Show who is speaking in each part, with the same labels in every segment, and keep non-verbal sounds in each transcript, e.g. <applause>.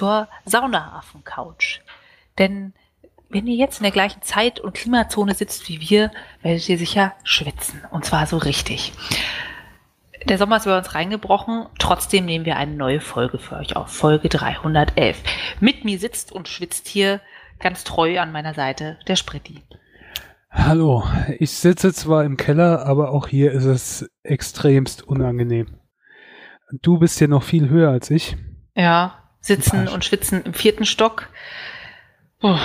Speaker 1: zur Saunaaffen-Couch. Denn wenn ihr jetzt in der gleichen Zeit- und Klimazone sitzt wie wir, werdet ihr sicher schwitzen. Und zwar so richtig. Der Sommer ist über uns reingebrochen. Trotzdem nehmen wir eine neue Folge für euch auf. Folge 311. Mit mir sitzt und schwitzt hier ganz treu an meiner Seite der Spritti.
Speaker 2: Hallo, ich sitze zwar im Keller, aber auch hier ist es extremst unangenehm. Du bist hier noch viel höher als ich.
Speaker 1: Ja, sitzen und schwitzen im vierten Stock.
Speaker 2: Oh.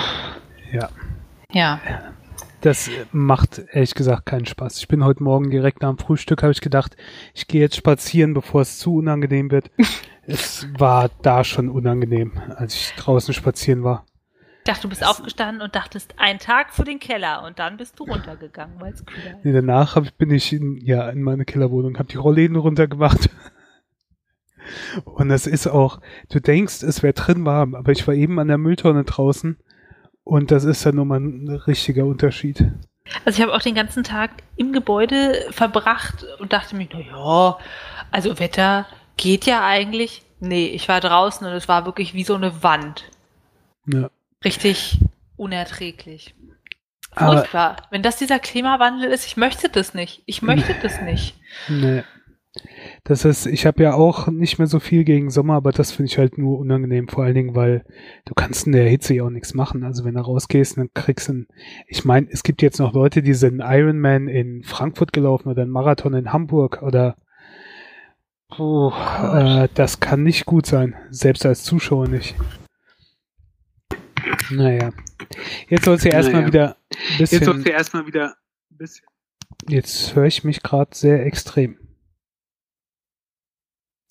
Speaker 2: Ja.
Speaker 1: Ja.
Speaker 2: Das macht ehrlich gesagt keinen Spaß. Ich bin heute Morgen direkt nach dem Frühstück, habe ich gedacht, ich gehe jetzt spazieren, bevor es zu unangenehm wird. <laughs> es war da schon unangenehm, als ich draußen spazieren war.
Speaker 1: Ich dachte, du bist das aufgestanden und dachtest, ein Tag für den Keller und dann bist du runtergegangen, weil es kühler ist.
Speaker 2: Nee, danach hab, bin ich in, ja, in meine Kellerwohnung, habe die Rollläden runtergemacht. <laughs> Und das ist auch, du denkst, es wäre drin warm, aber ich war eben an der Mülltonne draußen und das ist dann nochmal ein richtiger Unterschied.
Speaker 1: Also ich habe auch den ganzen Tag im Gebäude verbracht und dachte mir, na ja, also Wetter geht ja eigentlich. Nee, ich war draußen und es war wirklich wie so eine Wand. Ja. Richtig unerträglich. Furchtbar. Wenn das dieser Klimawandel ist, ich möchte das nicht. Ich möchte das nicht.
Speaker 2: Nee. Das ist, ich habe ja auch nicht mehr so viel gegen Sommer, aber das finde ich halt nur unangenehm, vor allen Dingen, weil du kannst in der Hitze ja auch nichts machen. Also wenn du rausgehst, dann kriegst du ein, ich meine, es gibt jetzt noch Leute, die sind Ironman in Frankfurt gelaufen oder einen Marathon in Hamburg oder oh, äh, das kann nicht gut sein, selbst als Zuschauer nicht. Naja. Jetzt soll es ja erstmal naja. wieder
Speaker 3: ein bisschen. Jetzt soll es ja erstmal wieder ein bisschen.
Speaker 2: Jetzt höre ich mich gerade sehr extrem.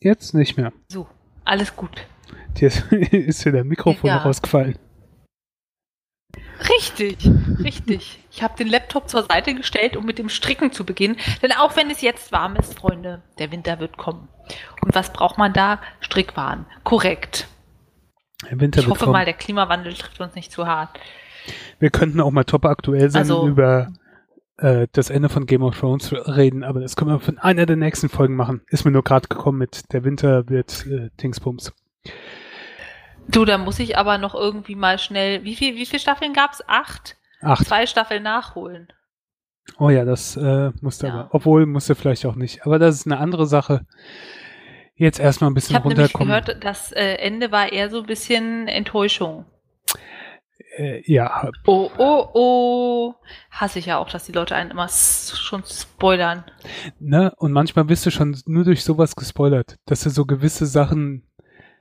Speaker 2: Jetzt nicht mehr.
Speaker 1: So, alles gut.
Speaker 2: Dir ist <laughs> hier der Mikrofon ja. rausgefallen.
Speaker 1: Richtig, richtig. Ich habe den Laptop zur Seite gestellt, um mit dem Stricken zu beginnen. Denn auch wenn es jetzt warm ist, Freunde, der Winter wird kommen. Und was braucht man da? Strickwaren. Korrekt.
Speaker 2: Der Winter
Speaker 1: ich hoffe kommen. mal, der Klimawandel trifft uns nicht zu hart.
Speaker 2: Wir könnten auch mal top aktuell sein also, über äh, das Ende von Game of Thrones reden, aber das können wir von einer der nächsten Folgen machen. Ist mir nur gerade gekommen mit der Winter wird äh, Dingsbums.
Speaker 1: Du, da muss ich aber noch irgendwie mal schnell. Wie viel, wie viele Staffeln gab's? Acht?
Speaker 2: Acht.
Speaker 1: Zwei Staffeln nachholen.
Speaker 2: Oh ja, das äh, musste ja. aber. Obwohl musste vielleicht auch nicht. Aber das ist eine andere Sache. Jetzt erstmal ein bisschen
Speaker 1: ich
Speaker 2: runterkommen.
Speaker 1: Ich habe gehört, das äh, Ende war eher so ein bisschen Enttäuschung.
Speaker 2: Äh, ja.
Speaker 1: Oh, oh, oh. Hasse ich ja auch, dass die Leute einen immer schon spoilern.
Speaker 2: Ne? Und manchmal bist du schon nur durch sowas gespoilert, dass du so gewisse Sachen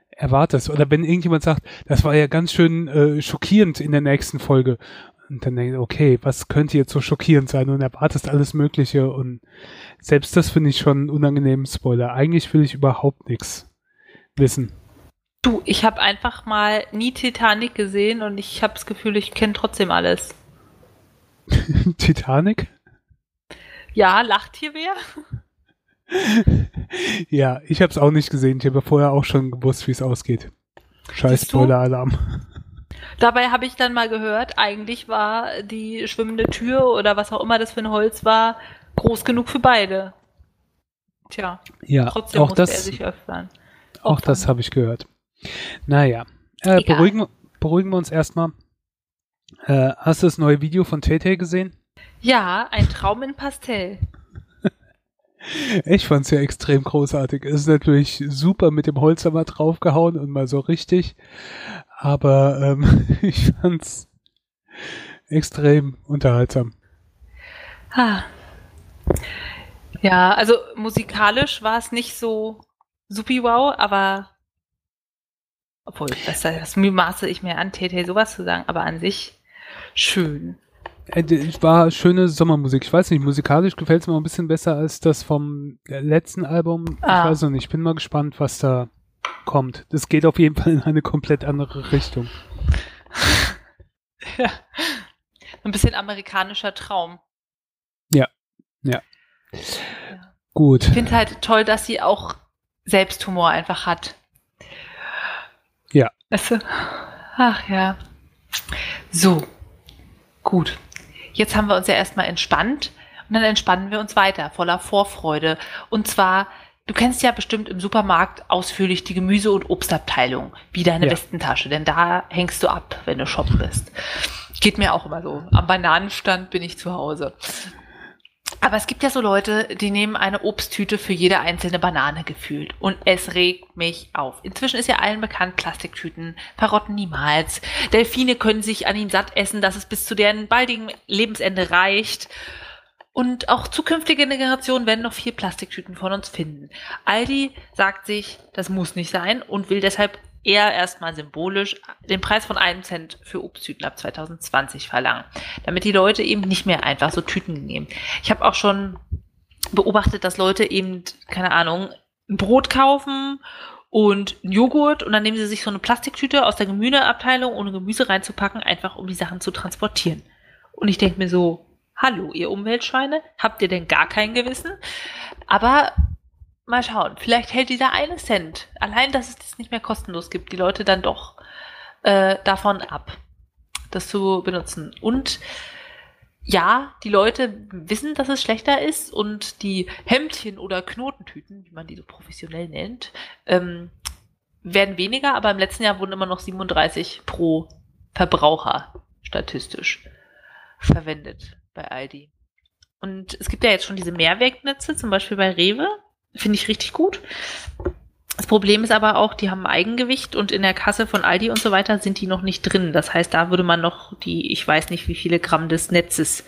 Speaker 2: erwartest. Oder wenn irgendjemand sagt, das war ja ganz schön äh, schockierend in der nächsten Folge. Und dann denkst du, okay, was könnte jetzt so schockierend sein? Und erwartest alles Mögliche. Und selbst das finde ich schon einen unangenehmen Spoiler. Eigentlich will ich überhaupt nichts wissen.
Speaker 1: Du, ich habe einfach mal nie Titanic gesehen und ich habe das Gefühl, ich kenne trotzdem alles. <laughs>
Speaker 2: Titanic?
Speaker 1: Ja, lacht hier wer? <laughs>
Speaker 2: ja, ich habe es auch nicht gesehen. Ich habe vorher auch schon gewusst, wie es ausgeht. Scheiß Spoiler-Alarm. <laughs>
Speaker 1: Dabei habe ich dann mal gehört, eigentlich war die schwimmende Tür oder was auch immer das für ein Holz war, groß genug für beide. Tja,
Speaker 2: ja,
Speaker 1: trotzdem
Speaker 2: auch
Speaker 1: musste
Speaker 2: das,
Speaker 1: er sich öffnen.
Speaker 2: Auch das habe ich gehört. Naja, äh, beruhigen, beruhigen wir uns erstmal. Äh, hast du das neue Video von Tete gesehen?
Speaker 1: Ja, ein Traum in Pastell.
Speaker 2: ich fand's ja extrem großartig. Es ist natürlich super mit dem Holzhammer draufgehauen und mal so richtig. Aber ähm, <laughs> ich fand's extrem unterhaltsam.
Speaker 1: Ah. Ja, also musikalisch war es nicht so supi wow, aber obwohl, das, das maße ich mir an, TT sowas zu sagen, aber an sich schön.
Speaker 2: Es äh, war schöne Sommermusik. Ich weiß nicht, musikalisch gefällt es mir ein bisschen besser als das vom letzten Album. Ah. Ich weiß noch nicht, ich bin mal gespannt, was da kommt. Das geht auf jeden Fall in eine komplett andere Richtung. <laughs>
Speaker 1: ja. Ein bisschen amerikanischer Traum.
Speaker 2: Ja, ja. ja. Gut.
Speaker 1: Ich finde halt toll, dass sie auch Selbsthumor einfach hat.
Speaker 2: Ja.
Speaker 1: Weißt du? Ach ja. So. Gut. Jetzt haben wir uns ja erstmal entspannt und dann entspannen wir uns weiter, voller Vorfreude. Und zwar Du kennst ja bestimmt im Supermarkt ausführlich die Gemüse- und Obstabteilung, wie deine
Speaker 2: Ja.
Speaker 1: Westentasche, denn da hängst du ab, wenn du shoppen bist. Geht mir auch immer so. Am Bananenstand bin ich zu Hause. Aber es gibt ja so Leute, die nehmen eine Obsttüte für jede einzelne Banane gefühlt. Und es regt mich auf. Inzwischen ist ja allen bekannt, Plastiktüten verrotten niemals. Delfine können sich an ihnen satt essen, dass es bis zu deren baldigen Lebensende reicht. Und auch zukünftige Generationen werden noch viel Plastiktüten von uns finden. Aldi sagt sich, das muss nicht sein und will deshalb eher erstmal symbolisch den Preis von einem Cent für Obsttüten ab 2020 verlangen, damit die Leute eben nicht mehr einfach so Tüten nehmen. Ich habe auch schon beobachtet, dass Leute eben, keine Ahnung, Brot kaufen und Joghurt und dann nehmen sie sich so eine Plastiktüte aus der Gemüseabteilung, ohne Gemüse reinzupacken, einfach um die Sachen zu transportieren. Und ich denke mir so, hallo, ihr Umweltschweine, habt ihr denn gar kein Gewissen? Aber mal schauen, vielleicht hält dieser eine Cent, allein, dass es das nicht mehr kostenlos gibt, die Leute dann doch äh, davon ab, das zu benutzen. Und ja, die Leute wissen, dass es schlechter ist und die Hemdchen oder Knotentüten, wie man die so professionell nennt, ähm, werden weniger, aber im letzten Jahr wurden immer noch 37 pro Verbraucher statistisch verwendet bei Aldi. Und es gibt ja jetzt schon diese Mehrwegnetze, zum Beispiel bei Rewe. Finde ich richtig gut. Das Problem ist aber auch, die haben Eigengewicht und in der Kasse von Aldi und so weiter sind die noch nicht drin. Das heißt, da würde man noch die, ich weiß nicht wie viele Gramm des Netzes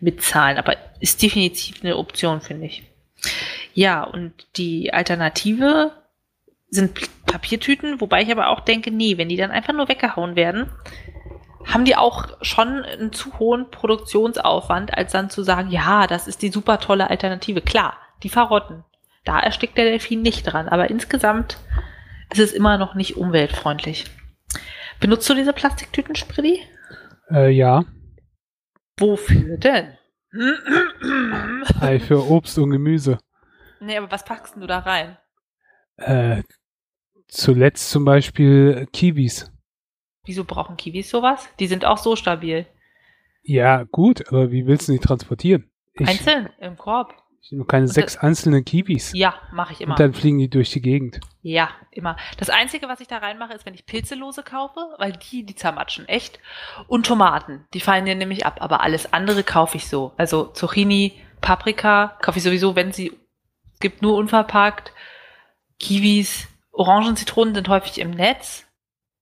Speaker 1: mitzahlen, aber ist definitiv eine Option, finde ich. Ja, und die Alternative sind Papiertüten, wobei ich aber auch denke, nee, wenn die dann einfach nur weggehauen werden, haben die auch schon einen zu hohen Produktionsaufwand, als dann zu sagen, ja, das ist die super tolle Alternative. Klar, die verrotten. Da erstickt der Delfin nicht dran, aber insgesamt ist es immer noch nicht umweltfreundlich. Benutzt du diese Plastiktüten, Spritty?
Speaker 2: Äh, ja,
Speaker 1: Wofür denn?
Speaker 2: äh, für Obst und Gemüse.
Speaker 1: nee, aber was packst du da rein?
Speaker 2: Äh, zuletzt zum Beispiel Kiwis.
Speaker 1: Wieso brauchen Kiwis sowas? Die sind auch so stabil.
Speaker 2: Ja, gut, aber wie willst du die transportieren? Ich,
Speaker 1: Einzeln im Korb.
Speaker 2: Ich nur keine
Speaker 1: Und
Speaker 2: sechs einzelne Kiwis.
Speaker 1: Ja, mache ich immer.
Speaker 2: Und dann fliegen die durch die Gegend.
Speaker 1: Ja, immer. Das Einzige, was ich da reinmache, ist, wenn ich Pilzelose kaufe, weil die, die zermatschen echt. Und Tomaten, die fallen dir nämlich ab. Aber alles andere kaufe ich so. Also Zucchini, Paprika kaufe ich sowieso, wenn sie es gibt, nur unverpackt. Kiwis, Orangen, Zitronen sind häufig im Netz.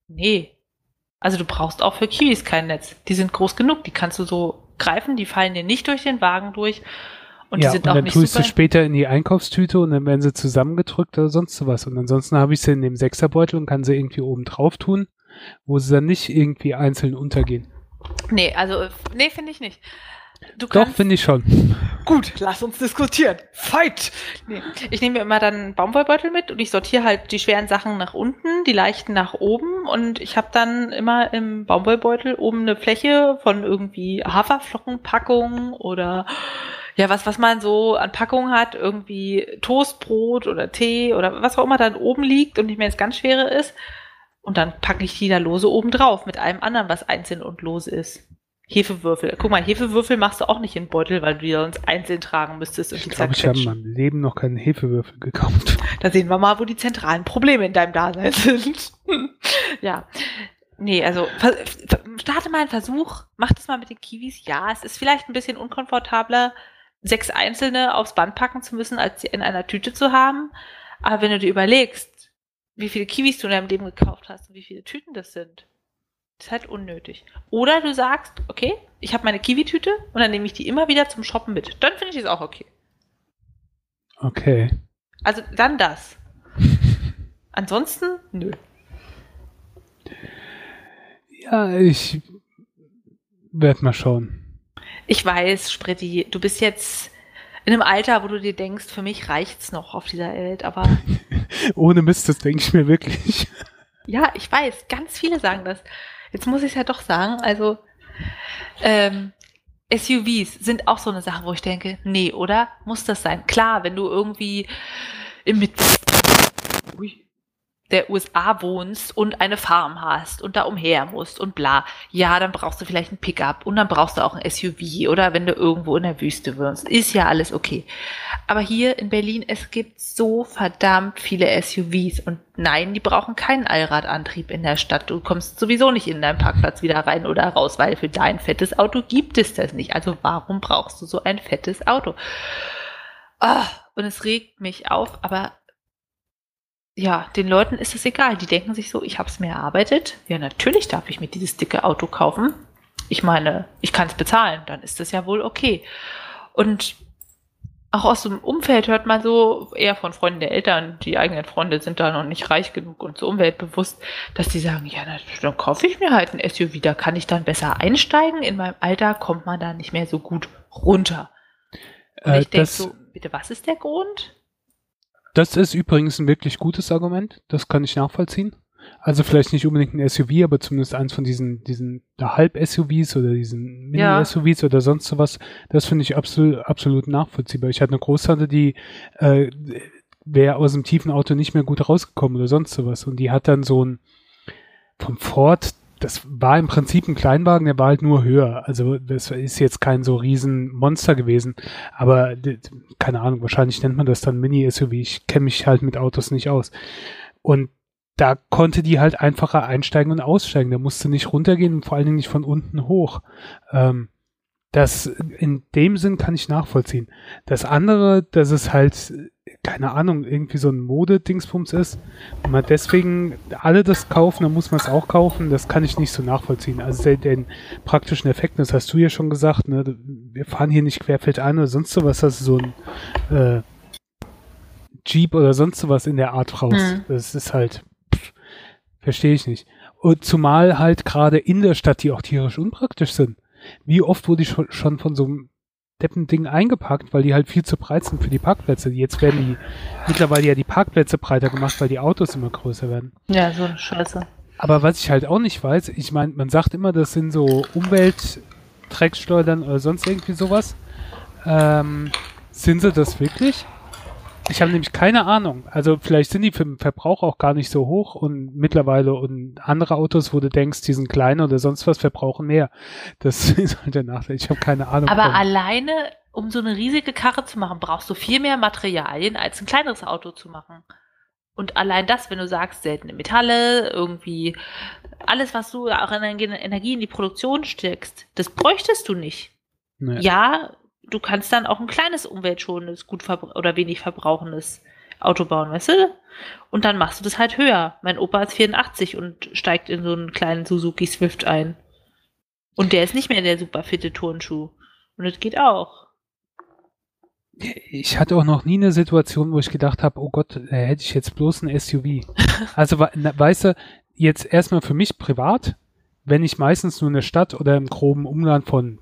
Speaker 1: Nee. Also du brauchst auch für Kiwis kein Netz. Die sind groß genug, die kannst du so greifen, die fallen dir nicht durch den Wagen durch. Und
Speaker 2: ja,
Speaker 1: die sind
Speaker 2: und
Speaker 1: auch
Speaker 2: dann
Speaker 1: nicht
Speaker 2: tust du
Speaker 1: super.
Speaker 2: später in die Einkaufstüte und dann werden sie zusammengedrückt oder sonst was. Und ansonsten habe ich sie in dem Sechserbeutel und kann sie irgendwie oben drauf tun, wo sie dann nicht irgendwie einzeln untergehen.
Speaker 1: Nee, also, nee, finde ich nicht. Du
Speaker 2: Doch, finde ich schon.
Speaker 1: Gut, lass uns diskutieren. Fight! Nee. Ich nehme mir immer dann einen Baumwollbeutel mit und ich sortiere halt die schweren Sachen nach unten, die leichten nach oben und ich habe dann immer im Baumwollbeutel oben eine Fläche von irgendwie Haferflockenpackungen oder ja, was, was man so an Packungen hat, irgendwie Toastbrot oder Tee oder was auch immer dann oben liegt und nicht mehr das ganz schwere ist. Und dann packe ich die da lose oben drauf mit allem anderen, was einzeln und lose ist. Hefewürfel. Guck mal, Hefewürfel machst du auch nicht in den Beutel, weil du die sonst einzeln tragen müsstest und
Speaker 2: Ich glaube, ich habe in meinem Leben noch keinen Hefewürfel gekauft.
Speaker 1: Da sehen wir mal, wo die zentralen Probleme in deinem Dasein sind. <laughs> ja. Nee, also starte mal einen Versuch, mach das mal mit den Kiwis. Ja, es ist vielleicht ein bisschen unkomfortabler, sechs einzelne aufs Band packen zu müssen, als sie in einer Tüte zu haben. Aber wenn du dir überlegst, wie viele Kiwis du in deinem Leben gekauft hast und wie viele Tüten das sind, ist halt unnötig. Oder du sagst, okay, ich habe meine Kiwi-Tüte und dann nehme ich die immer wieder zum Shoppen mit. Dann finde ich es auch okay.
Speaker 2: Okay.
Speaker 1: Also dann das. <laughs> Ansonsten, nö.
Speaker 2: Ja, ich werde mal schauen.
Speaker 1: Ich weiß, Spritti, du bist jetzt in einem Alter, wo du dir denkst, für mich reicht's noch auf dieser Welt, aber <laughs>
Speaker 2: Ohne Mist, das denke ich mir wirklich. <laughs>
Speaker 1: ja, ich weiß, ganz viele sagen das. Jetzt muss ich es ja doch sagen, also ähm, SUVs sind auch so eine Sache, wo ich denke, nee, oder? Muss das sein? Klar, wenn du irgendwie im Mit Ui. Der USA wohnst und eine Farm hast und da umher musst und bla, ja, dann brauchst du vielleicht ein Pickup und dann brauchst du auch ein SUV oder wenn du irgendwo in der Wüste wohnst, ist ja alles okay. Aber hier in Berlin, es gibt so verdammt viele SUVs und nein, die brauchen keinen Allradantrieb in der Stadt. Du kommst sowieso nicht in deinen Parkplatz wieder rein oder raus, weil für dein fettes Auto gibt es das nicht. Also warum brauchst du so ein fettes Auto? Oh, und es regt mich auf, aber ja, den Leuten ist es egal. Die denken sich so, ich habe es mir erarbeitet. Ja, natürlich darf ich mir dieses dicke Auto kaufen. Ich meine, ich kann es bezahlen, dann ist das ja wohl okay. Und auch aus dem Umfeld hört man so, eher von Freunden der Eltern, die eigenen Freunde sind da noch nicht reich genug und so umweltbewusst, dass die sagen, ja, dann kaufe ich mir halt ein SUV, da kann ich dann besser einsteigen. In meinem Alter kommt man da nicht mehr so gut runter. Und äh, ich denke so, bitte, was ist der Grund?
Speaker 2: Das ist übrigens ein wirklich gutes Argument. Das kann ich nachvollziehen. Also vielleicht nicht unbedingt ein SUV, aber zumindest eins von diesen, diesen Halb-SUVs oder diesen Mini-SUVs ja. oder sonst sowas. Das finde ich absolut, absolut nachvollziehbar. Ich hatte eine Großtante, die äh, wäre aus dem tiefen Auto nicht mehr gut rausgekommen oder sonst sowas. Und die hat dann so ein vom Ford das war im Prinzip ein Kleinwagen, der war halt nur höher. Also das ist jetzt kein so riesen Monster gewesen. Aber keine Ahnung, wahrscheinlich nennt man das dann Mini-SUV. Ich kenne mich halt mit Autos nicht aus. Und da konnte die halt einfacher einsteigen und aussteigen. Da musste nicht runtergehen und vor allen Dingen nicht von unten hoch. Ähm, das in dem Sinn kann ich nachvollziehen. Das andere, dass es halt, keine Ahnung, irgendwie so ein Modedingsbums ist und man deswegen alle das kaufen, dann muss man es auch kaufen, das kann ich nicht so nachvollziehen. Also den, den praktischen Effekt, das hast du ja schon gesagt, ne, wir fahren hier nicht querfeldein oder sonst sowas, das ist so ein äh, Jeep oder sonst sowas in der Art raus. Mhm. Das ist halt, verstehe ich nicht. Und zumal halt gerade in der Stadt, die auch tierisch unpraktisch sind. Wie oft wurde ich schon von so einem Deppending eingepackt, weil die halt viel zu breit sind für die Parkplätze. Jetzt werden die mittlerweile ja die Parkplätze breiter gemacht, weil die Autos immer größer werden.
Speaker 1: Ja, so eine Scheiße.
Speaker 2: Aber was ich halt auch nicht weiß, ich meine, man sagt immer, das sind so Umweltdrecksteuern oder sonst irgendwie sowas. Ähm, sind sie das wirklich? Ich habe nämlich keine Ahnung. Also vielleicht sind die für den Verbrauch auch gar nicht so hoch und mittlerweile und andere Autos, wo du denkst, die sind kleiner oder sonst was, verbrauchen mehr. Das <laughs> ist halt der Nachteil. Ich habe keine Ahnung.
Speaker 1: Aber von. alleine, um so eine riesige Karre zu machen, brauchst du viel mehr Materialien, als ein kleineres Auto zu machen. Und allein das, wenn du sagst, seltene Metalle, irgendwie alles, was du auch an Energie in die Produktion steckst, das bräuchtest du nicht. Nee. Ja, du kannst dann auch ein kleines umweltschonendes, gut oder wenig verbrauchendes Auto bauen, weißt du? Und dann machst du das halt höher. Mein Opa ist 84 und steigt in so einen kleinen Suzuki Swift ein. Und der ist nicht mehr der super fitte Turnschuh. Und das geht auch.
Speaker 2: Ich hatte auch noch nie eine Situation, wo ich gedacht habe, oh Gott, da hätte ich jetzt bloß ein SUV. <laughs> also, weißt du, jetzt erstmal für mich privat, wenn ich meistens nur in der Stadt oder im groben Umland von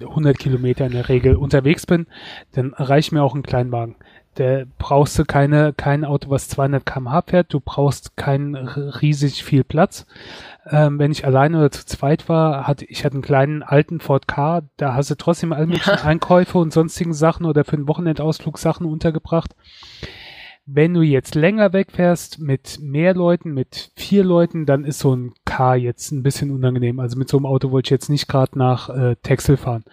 Speaker 2: 100 Kilometer in der Regel unterwegs bin, dann reicht mir auch ein Kleinwagen. Da brauchst du keine, kein Auto, was 200 km/h fährt. Du brauchst keinen riesig viel Platz. Ähm, wenn ich alleine oder zu zweit war, hatte ich hatte einen kleinen alten Ford K. Da hast du trotzdem all möglichen ja. <laughs> Einkäufe und sonstigen Sachen oder für einen Wochenendausflug Sachen untergebracht. Wenn du jetzt länger wegfährst mit mehr Leuten, mit vier Leuten, dann ist so ein Car jetzt ein bisschen unangenehm. Also mit so einem Auto wollte ich jetzt nicht gerade nach äh, Texel fahren.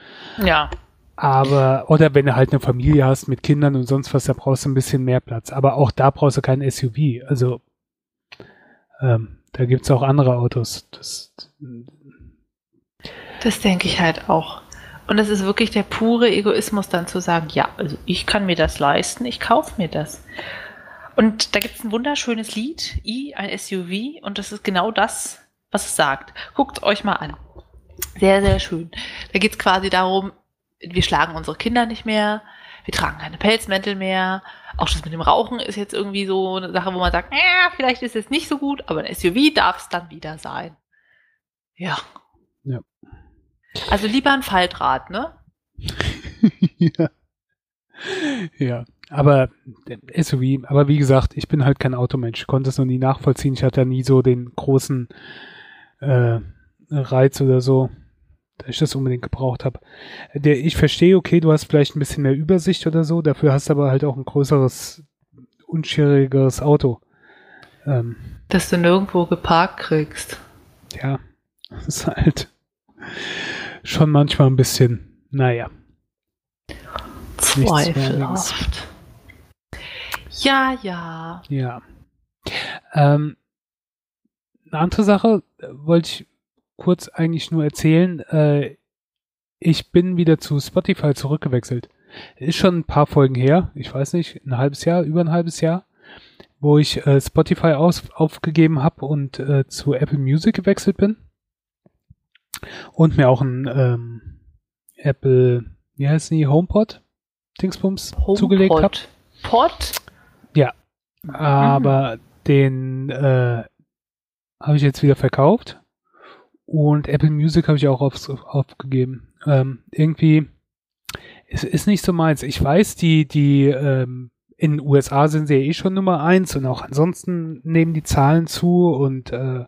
Speaker 1: Ja.
Speaker 2: Aber, oder wenn du halt eine Familie hast mit Kindern und sonst was, da brauchst du ein bisschen mehr Platz. Aber auch da brauchst du kein SUV. Also, ähm, da gibt's auch andere Autos. Das,
Speaker 1: das denke ich halt auch. Und es ist wirklich der pure Egoismus, dann zu sagen, ja, also ich kann mir das leisten, ich kaufe mir das. Und da gibt es ein wunderschönes Lied, I, ein SUV, und das ist genau das, was es sagt. Guckt euch mal an. Sehr, sehr schön. Da geht es quasi darum, wir schlagen unsere Kinder nicht mehr, wir tragen keine Pelzmäntel mehr. Auch das mit dem Rauchen ist jetzt irgendwie so eine Sache, wo man sagt, ja, vielleicht ist es nicht so gut, aber ein SUV darf es dann wieder sein. Ja.
Speaker 2: Ja.
Speaker 1: Also lieber ein Faltrad, ne? <laughs>
Speaker 2: ja. Ja. Aber SUV, aber wie gesagt, ich bin halt kein Automensch, konnte es noch nie nachvollziehen. Ich hatte ja nie so den großen äh, Reiz oder so, dass ich das unbedingt gebraucht habe. Der, ich verstehe, okay, du hast vielleicht ein bisschen mehr Übersicht oder so, dafür hast du aber halt auch ein größeres, unschwierigeres Auto.
Speaker 1: Ähm, Dass du nirgendwo geparkt kriegst.
Speaker 2: Ja, das ist halt schon manchmal ein bisschen, naja.
Speaker 1: Zweifelhaft. Ja, ja.
Speaker 2: Ja. Ähm, eine andere Sache äh, wollte ich kurz eigentlich nur erzählen. Äh, ich bin wieder zu Spotify zurückgewechselt. Ist schon ein paar Folgen her, ich weiß nicht, ein halbes Jahr, über ein halbes Jahr, wo ich äh, Spotify aus, aufgegeben habe und äh, zu Apple Music gewechselt bin. Und mir auch ein ähm, Apple, wie heißt die, HomePod Dingsbums HomePod. zugelegt habe.
Speaker 1: Pod?
Speaker 2: Aber mhm. den äh, habe ich jetzt wieder verkauft. Und Apple Music habe ich auch auf, aufgegeben. Ähm, irgendwie, es ist nicht so meins. Ich weiß, die, die ähm, in den USA sind sie ja eh schon Nummer eins und auch ansonsten nehmen die Zahlen zu und äh,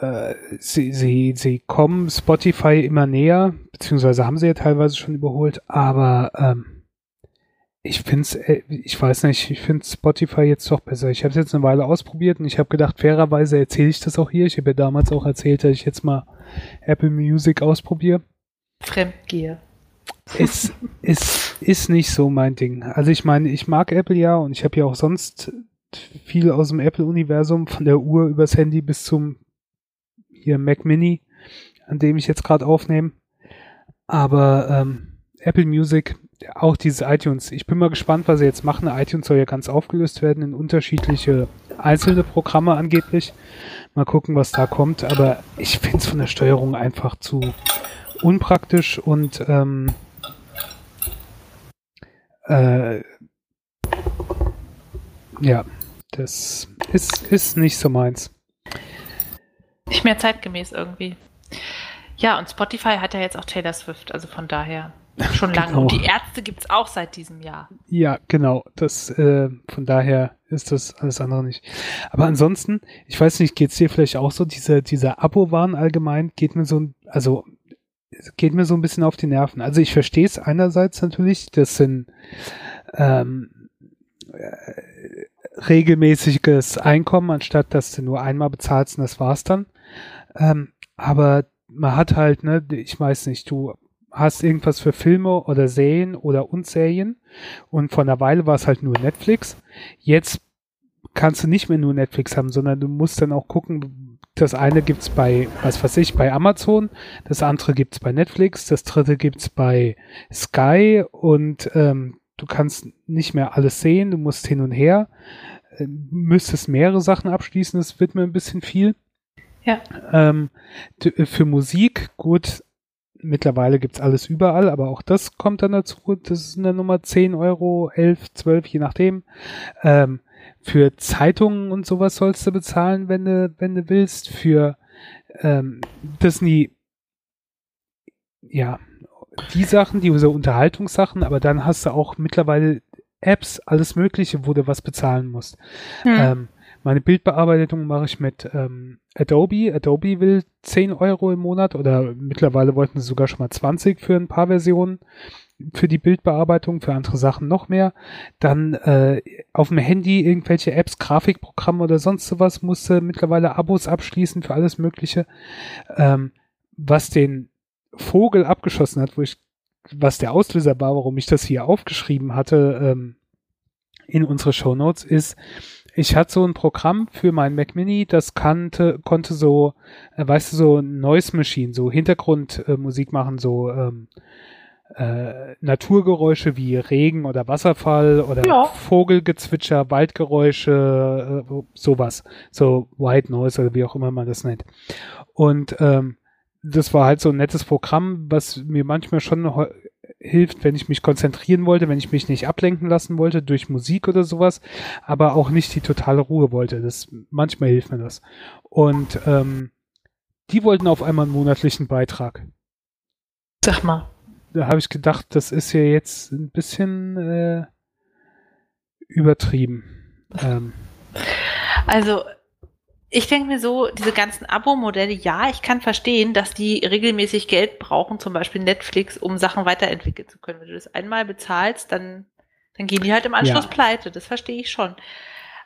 Speaker 2: äh, sie, sie, sie kommen Spotify immer näher, beziehungsweise haben sie ja teilweise schon überholt, aber ähm, ich find's, äh, ich weiß nicht, ich finde Spotify jetzt doch besser. Ich habe es jetzt eine Weile ausprobiert und ich habe gedacht, fairerweise erzähle ich das auch hier. Ich habe ja damals auch erzählt, dass ich jetzt mal Apple Music ausprobiere.
Speaker 1: Fremdgier.
Speaker 2: Es ist, ist nicht so mein Ding. Also ich meine, ich mag Apple ja und ich habe ja auch sonst viel aus dem Apple-Universum, von der Uhr übers Handy bis zum hier Mac Mini, an dem ich jetzt gerade aufnehme. Aber ähm, Apple Music, auch diese iTunes, ich bin mal gespannt, was sie jetzt machen. iTunes soll ja ganz aufgelöst werden in unterschiedliche einzelne Programme angeblich. Mal gucken, was da kommt. Aber ich finde es von der Steuerung einfach zu unpraktisch und ähm, äh, ja, das ist, ist nicht so meins.
Speaker 1: Nicht mehr zeitgemäß irgendwie. Ja, und Spotify hat ja jetzt auch Taylor Swift, also von daher <laughs> schon lange. Genau. Und die Ärzte gibt es auch seit diesem Jahr.
Speaker 2: Ja, genau. Das, äh, von daher ist das alles andere nicht. Aber ansonsten, ich weiß nicht, geht es dir vielleicht auch so, diese, dieser Abo-Wahn allgemein geht mir so, also geht mir so ein bisschen auf die Nerven. Also ich verstehe es einerseits natürlich, das sind ähm, äh, regelmäßiges Einkommen, anstatt dass du nur einmal bezahlst und das war's dann. Ähm, aber man hat halt, ne, ich weiß nicht, du hast irgendwas für Filme oder Serien oder und Serien und vor einer Weile war es halt nur Netflix. Jetzt kannst du nicht mehr nur Netflix haben, sondern du musst dann auch gucken, das eine gibt's bei, was weiß ich, bei Amazon, das andere gibt's bei Netflix, das dritte gibt's bei Sky und ähm, du kannst nicht mehr alles sehen, du musst hin und her, äh, müsstest mehrere Sachen abschließen, das wird mir ein bisschen viel.
Speaker 1: Ja.
Speaker 2: Ähm, für Musik, gut, mittlerweile gibt's alles überall, aber auch das kommt dann dazu. Das ist eine Nummer 10 Euro, 11, 12, je nachdem. Ähm, für Zeitungen und sowas sollst du bezahlen, wenn du, wenn du willst. Für ähm, Disney, ja, die Sachen, die so Unterhaltungssachen, aber dann hast du auch mittlerweile Apps, alles Mögliche, wo du was bezahlen musst. Hm. Ähm, meine Bildbearbeitung mache ich mit ähm, Adobe. Adobe will 10 Euro im Monat oder mittlerweile wollten sie sogar schon mal 20 für ein paar Versionen für die Bildbearbeitung, für andere Sachen noch mehr. Dann äh, auf dem Handy irgendwelche Apps, Grafikprogramme oder sonst sowas musste mittlerweile Abos abschließen für alles Mögliche. Ähm, was den Vogel abgeschossen hat, wo ich, was der Auslöser war, warum ich das hier aufgeschrieben hatte ähm, in unsere Show Notes, ist, ich hatte so ein Programm für mein Mac Mini, das kannte, konnte so, äh, weißt du, so Noise Machine, so Hintergrundmusik äh, machen, so ähm, äh, Naturgeräusche wie Regen oder Wasserfall oder ja. Vogelgezwitscher, Waldgeräusche, äh, sowas. So White Noise oder wie auch immer man das nennt. Und ähm, das war halt so ein nettes Programm, was mir manchmal schon hilft, wenn ich mich konzentrieren wollte, wenn ich mich nicht ablenken lassen wollte durch Musik oder sowas, aber auch nicht die totale Ruhe wollte. Das manchmal hilft mir das. Und ähm, die wollten auf einmal einen monatlichen Beitrag.
Speaker 1: Sag mal.
Speaker 2: Da habe ich gedacht, das ist ja jetzt ein bisschen äh, übertrieben. Ähm,
Speaker 1: also ich denke mir so, diese ganzen Abo-Modelle, ja, ich kann verstehen, dass die regelmäßig Geld brauchen, zum Beispiel Netflix, um Sachen weiterentwickeln zu können. Wenn du das einmal bezahlst, dann, dann gehen die halt im Anschluss ja. pleite. Das verstehe ich schon.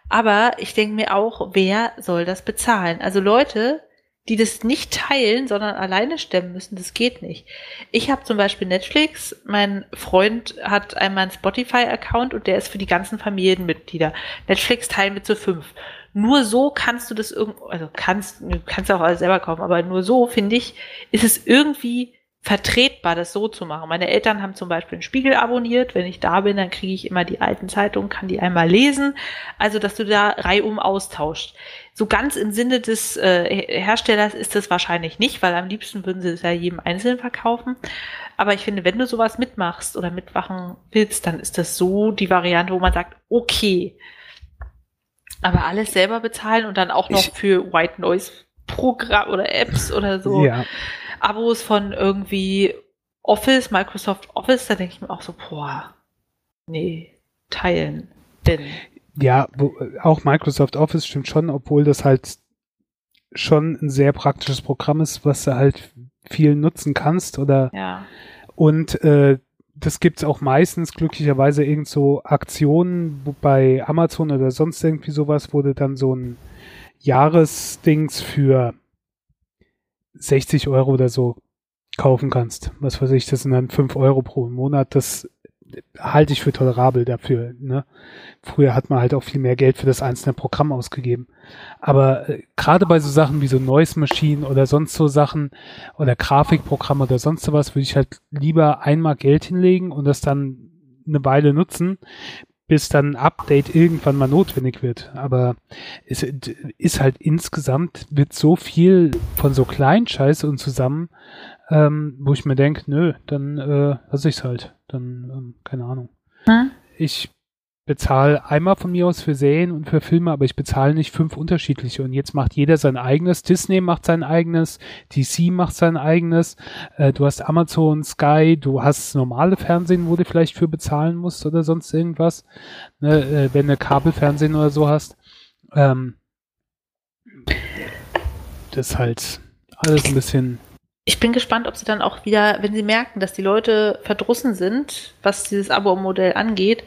Speaker 1: Aber ich denke mir auch, wer soll das bezahlen? Also Leute, die das nicht teilen, sondern alleine stemmen müssen, das geht nicht. Ich habe zum Beispiel Netflix, mein Freund hat einmal einen Spotify-Account und der ist für die ganzen Familienmitglieder. Netflix teilen wir zu fünf. Nur so kannst du das irgendwo, also kannst, du kannst auch alles selber kaufen, aber nur so, finde ich, ist es irgendwie vertretbar, das so zu machen. Meine Eltern haben zum Beispiel einen Spiegel abonniert. Wenn ich da bin, dann kriege ich immer die alten Zeitungen, kann die einmal lesen. Also, dass du da reihum austauscht. So ganz im Sinne des äh, Herstellers ist das wahrscheinlich nicht, weil am liebsten würden sie es ja jedem einzeln verkaufen. Aber ich finde, wenn du sowas mitmachst oder mitmachen willst, dann ist das so die Variante, wo man sagt, okay. Aber alles selber bezahlen und dann auch noch ich, für White Noise Programm oder Apps oder so. Ja Abos von irgendwie Office, Microsoft Office, da denke ich mir auch so, boah, nee, teilen. Denn.
Speaker 2: Ja, auch Microsoft Office stimmt schon, obwohl das halt schon ein sehr praktisches Programm ist, was du halt viel nutzen kannst oder
Speaker 1: ja.
Speaker 2: und äh, das gibt's auch meistens glücklicherweise irgend so Aktionen bei Amazon oder sonst irgendwie sowas, wo du dann so ein Jahresdings für 60 Euro oder so kaufen kannst. Was weiß ich, das sind dann 5 Euro pro Monat. Das halte ich für tolerabel dafür. Ne? Früher hat man halt auch viel mehr Geld für das einzelne Programm ausgegeben. Aber äh, gerade bei so Sachen wie so Noise Machine oder sonst so Sachen oder Grafikprogramm oder sonst sowas würde ich halt lieber einmal Geld hinlegen und das dann eine Weile nutzen, bis dann ein Update irgendwann mal notwendig wird. Aber es ist halt insgesamt wird so viel von so kleinen Scheiße und zusammen, ähm, wo ich mir denke, nö, dann äh, lasse ich es halt. Dann, ähm, keine Ahnung. Hm? Ich bezahle einmal von mir aus für Serien und für Filme, aber ich bezahle nicht fünf unterschiedliche. Und jetzt macht jeder sein eigenes. Disney macht sein eigenes, DC macht sein eigenes. Äh, du hast Amazon, Sky, du hast normale Fernsehen, wo du vielleicht für bezahlen musst oder sonst irgendwas. Ne, äh, wenn du Kabelfernsehen oder so hast. Ähm, das ist halt alles ein bisschen
Speaker 1: ich bin gespannt, ob sie dann auch wieder, wenn sie merken, dass die Leute verdrussen sind, was dieses Abo-Modell angeht,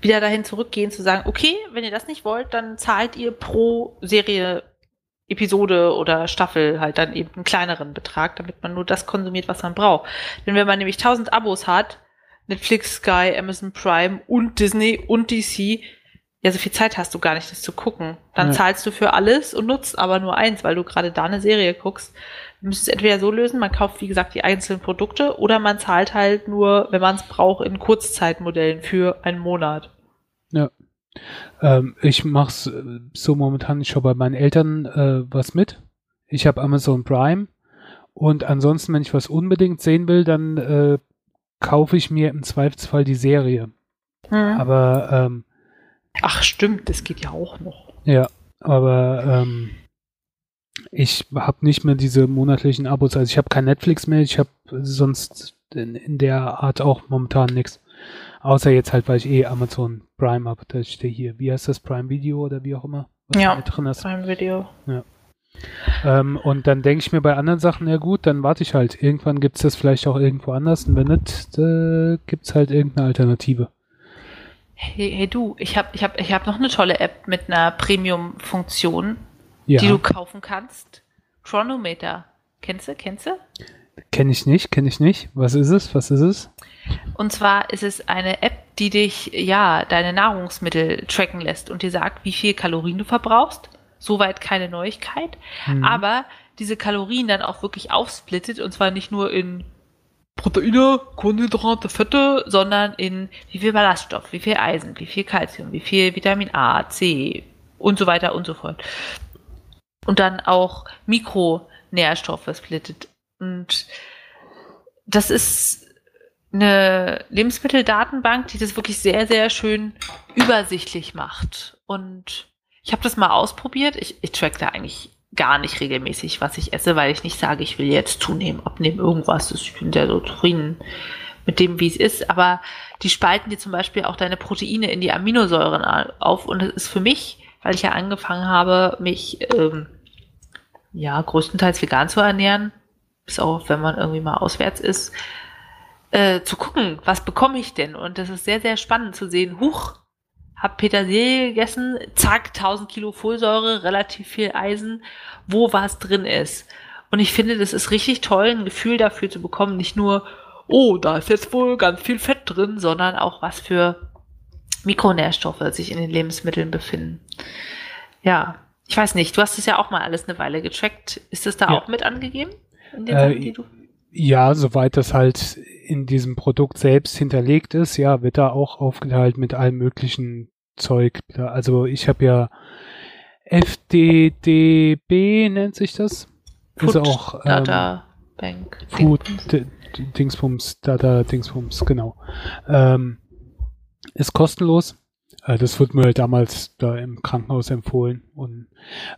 Speaker 1: wieder dahin zurückgehen zu sagen, okay, wenn ihr das nicht wollt, dann zahlt ihr pro Serie Episode oder Staffel halt dann eben einen kleineren Betrag, damit man nur das konsumiert, was man braucht. Denn wenn man nämlich 1000 Abos hat, Netflix, Sky, Amazon Prime und Disney und DC, ja, so viel Zeit hast du gar nicht, das zu gucken. Dann ja. zahlst du für alles und nutzt aber nur eins, weil du gerade da eine Serie guckst. Du müsstest es entweder so lösen, man kauft, wie gesagt, die einzelnen Produkte oder man zahlt halt nur, wenn man es braucht, in Kurzzeitmodellen für einen Monat.
Speaker 2: Ja. Ähm, ich mach's äh, so momentan, ich schaue bei meinen Eltern äh, was mit. Ich habe Amazon Prime und ansonsten, wenn ich was unbedingt sehen will, dann äh, kaufe ich mir im Zweifelsfall die Serie. Mhm. Aber ähm,
Speaker 1: Ach stimmt, das geht ja auch noch.
Speaker 2: Ja, aber ähm, ich habe nicht mehr diese monatlichen Abos. Also ich habe kein Netflix mehr. Ich habe sonst in, in, der Art auch momentan nichts. Außer jetzt halt, weil ich eh Amazon Prime habe. Da steht hier, wie heißt das, Prime Video oder wie auch immer?
Speaker 1: Was ja, drin ist. Prime Video.
Speaker 2: Ja. Ähm, und dann denke ich mir bei anderen Sachen, ja gut, dann warte ich halt. Irgendwann gibt es das vielleicht auch irgendwo anders. Und wenn nicht, äh, gibt es halt irgendeine Alternative.
Speaker 1: Hey, hey du, ich habe ich hab, ich hab noch eine tolle App mit einer Premium-Funktion ja. die du kaufen kannst. Chronometer. Kennst du? Kennst du?
Speaker 2: Kenne ich nicht, kenne ich nicht. Was ist es? Was ist es?
Speaker 1: Und zwar ist es eine App, die dich, ja, deine Nahrungsmittel tracken lässt und dir sagt, wie viel Kalorien du verbrauchst. Soweit keine Neuigkeit. Mhm. Aber diese Kalorien dann auch wirklich aufsplittet und zwar nicht nur in Proteine, Kohlenhydrate, Fette, sondern in wie viel Ballaststoff, wie viel Eisen, wie viel Kalzium, wie viel Vitamin A, C und so weiter und so fort und dann auch Mikronährstoffe splittet. Und das ist eine Lebensmitteldatenbank, die das wirklich sehr, sehr schön übersichtlich macht. Und ich habe das mal ausprobiert. Ich, ich track da eigentlich gar nicht regelmäßig, was ich esse, weil ich nicht sage, ich will jetzt zunehmen, abnehmen, irgendwas. Ich bin ja so zufrieden mit dem, wie es ist. Aber die spalten dir zum Beispiel auch deine Proteine in die Aminosäuren auf. Und es ist für mich, weil ich ja angefangen habe, mich ähm, ja, größtenteils vegan zu ernähren, bis auch wenn man irgendwie mal auswärts ist, äh, zu gucken, was bekomme ich denn? Und das ist sehr, sehr spannend zu sehen, huch, hab Petersilie gegessen, zack, 1000 Kilo Folsäure, relativ viel Eisen, wo was drin ist. Und ich finde, das ist richtig toll, ein Gefühl dafür zu bekommen, nicht nur, oh, da ist jetzt wohl ganz viel Fett drin, sondern auch was für Mikronährstoffe sich in den Lebensmitteln befinden. Ja, ich weiß nicht, du hast es ja auch mal alles eine Weile getrackt. Ist das da ja. auch mit angegeben?
Speaker 2: Äh, ja, soweit das halt in diesem Produkt selbst hinterlegt ist, ja, wird da auch aufgeteilt mit allem möglichen Zeug. Also ich habe ja FDDB nennt sich das.
Speaker 1: Food ist auch ähm, Data Bank.
Speaker 2: Food Dingsbums, Data Dingsbums, genau. Ähm, ist kostenlos. Äh, das wurde mir damals da im Krankenhaus empfohlen. Und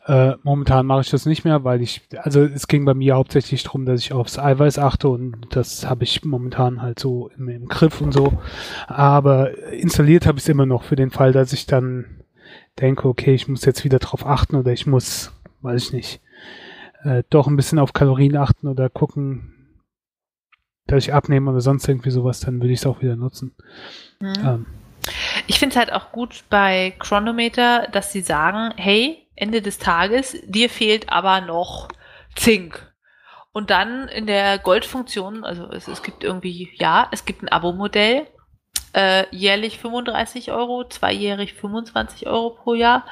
Speaker 2: äh, momentan mache ich das nicht mehr, weil ich, also es ging bei mir hauptsächlich darum, dass ich aufs Eiweiß achte und das habe ich momentan halt so im, im Griff und so. Aber installiert habe ich es immer noch für den Fall, dass ich dann denke, okay, ich muss jetzt wieder drauf achten oder ich muss, weiß ich nicht, äh, doch ein bisschen auf Kalorien achten oder gucken, dass ich abnehme oder sonst irgendwie sowas, dann würde ich es auch wieder nutzen.
Speaker 1: Mhm. Ähm, ich finde es halt auch gut bei Chronometer, dass sie sagen, hey, Ende des Tages, dir fehlt aber noch Zink. Und dann in der Goldfunktion, also es, es gibt irgendwie, ja, es gibt ein Abo-Modell, äh, jährlich 35 Euro, zweijährig 25 Euro pro Jahr,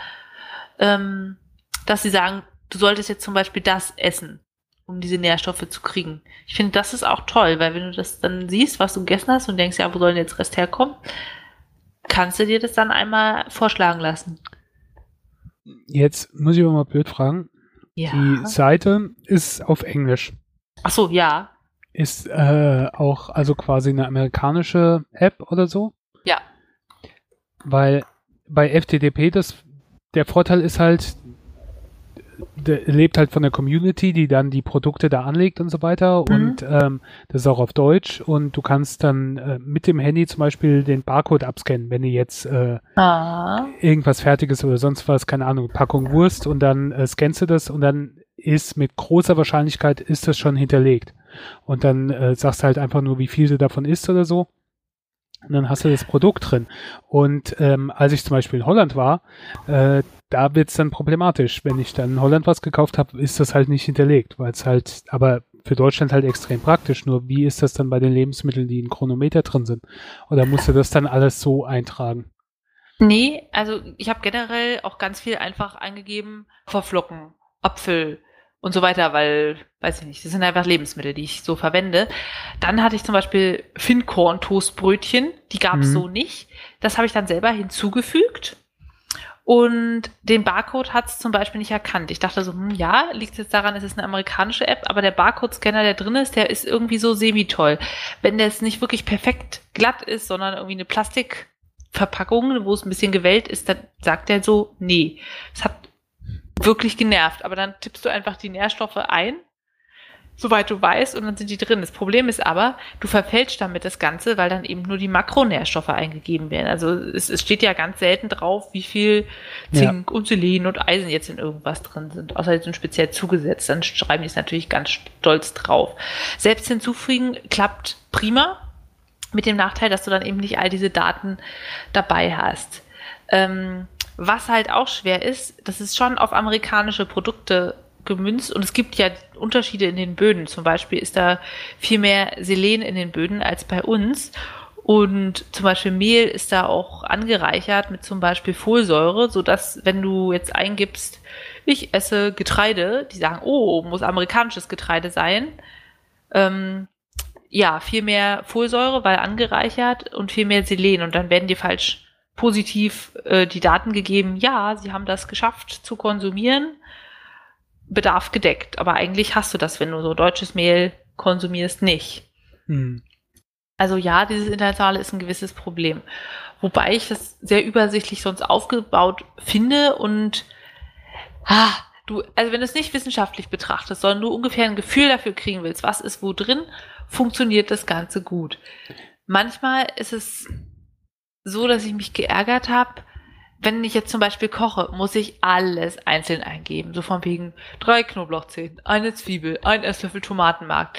Speaker 1: ähm, dass sie sagen, du solltest jetzt zum Beispiel das essen, um diese Nährstoffe zu kriegen. Ich finde, das ist auch toll, weil wenn du das dann siehst, was du gegessen hast und denkst, ja, wo soll denn jetzt Rest herkommen, kannst du dir das dann einmal vorschlagen lassen.
Speaker 2: Jetzt muss ich aber mal blöd fragen. Ja. Die Seite ist auf Englisch.
Speaker 1: Ach so, ja.
Speaker 2: Ist äh, auch also quasi eine amerikanische App oder so?
Speaker 1: Ja.
Speaker 2: Weil bei FTDP das der Vorteil ist halt, lebt halt von der Community, die dann die Produkte da anlegt und so weiter. Mhm. Und ähm, das ist auch auf Deutsch. Und du kannst dann äh, mit dem Handy zum Beispiel den Barcode abscannen, wenn du jetzt äh, ah. irgendwas Fertiges oder sonst was, keine Ahnung, Packung Wurst und dann äh, scannst du das und dann ist mit großer Wahrscheinlichkeit ist das schon hinterlegt. Und dann äh, sagst du halt einfach nur, wie viel du davon isst oder so. Und dann hast du das Produkt drin. Und ähm, als ich zum Beispiel in Holland war, äh, da wird's dann problematisch. Wenn ich dann in Holland was gekauft habe, ist das halt nicht hinterlegt, weil es halt, aber für Deutschland halt extrem praktisch. Nur wie ist das dann bei den Lebensmitteln, die in Chronometer drin sind? Oder musst du das dann alles so eintragen?
Speaker 1: Nee, also ich habe generell auch ganz viel einfach eingegeben, Verflocken, Apfel, und so weiter, weil, weiß ich nicht, das sind einfach Lebensmittel, die ich so verwende. Dann hatte ich zum Beispiel Finkorn-Toastbrötchen, die gab es mhm. so nicht. Das habe ich dann selber hinzugefügt. Und den Barcode hat es zum Beispiel nicht erkannt. Ich dachte so, hm, ja, liegt jetzt daran, es ist eine amerikanische App, aber der Barcode-Scanner, der drin ist, der ist irgendwie so semi-toll. Wenn der jetzt nicht wirklich perfekt glatt ist, sondern irgendwie eine Plastikverpackung, wo es ein bisschen gewellt ist, dann sagt er so, nee. Es hat wirklich genervt. Aber dann tippst du einfach die Nährstoffe ein, soweit du weißt, und dann sind die drin. Das Problem ist aber, du verfälschst damit das Ganze, weil dann eben nur die Makronährstoffe eingegeben werden. Also es, es steht ja ganz selten drauf, wie viel Zink ja. und Selen und Eisen jetzt in irgendwas drin sind. Außer die sind speziell zugesetzt. Dann schreiben die es natürlich ganz stolz drauf. Selbst hinzufügen klappt prima. Mit dem Nachteil, dass du dann eben nicht all diese Daten dabei hast. Ähm, was halt auch schwer ist, das ist schon auf amerikanische Produkte gemünzt und es gibt ja Unterschiede in den Böden. Zum Beispiel ist da viel mehr Selen in den Böden als bei uns. Und zum Beispiel Mehl ist da auch angereichert mit zum Beispiel Folsäure, so dass wenn du jetzt eingibst, ich esse Getreide, die sagen, oh, muss amerikanisches Getreide sein. Ähm, ja, viel mehr Folsäure, weil angereichert und viel mehr Selen und dann werden die falsch positiv äh, die Daten gegeben, ja, sie haben das geschafft zu konsumieren, Bedarf gedeckt. Aber eigentlich hast du das, wenn du so deutsches Mehl konsumierst, nicht. Hm. Also ja, dieses Internationale ist ein gewisses Problem. Wobei ich das sehr übersichtlich sonst aufgebaut finde und ah, du, also wenn du es nicht wissenschaftlich betrachtest, sondern du ungefähr ein Gefühl dafür kriegen willst, was ist wo drin, funktioniert das Ganze gut. Manchmal ist es so, dass ich mich geärgert habe, wenn ich jetzt zum Beispiel koche, muss ich alles einzeln eingeben. So von wegen drei Knoblauchzehen, eine Zwiebel, ein Esslöffel Tomatenmark.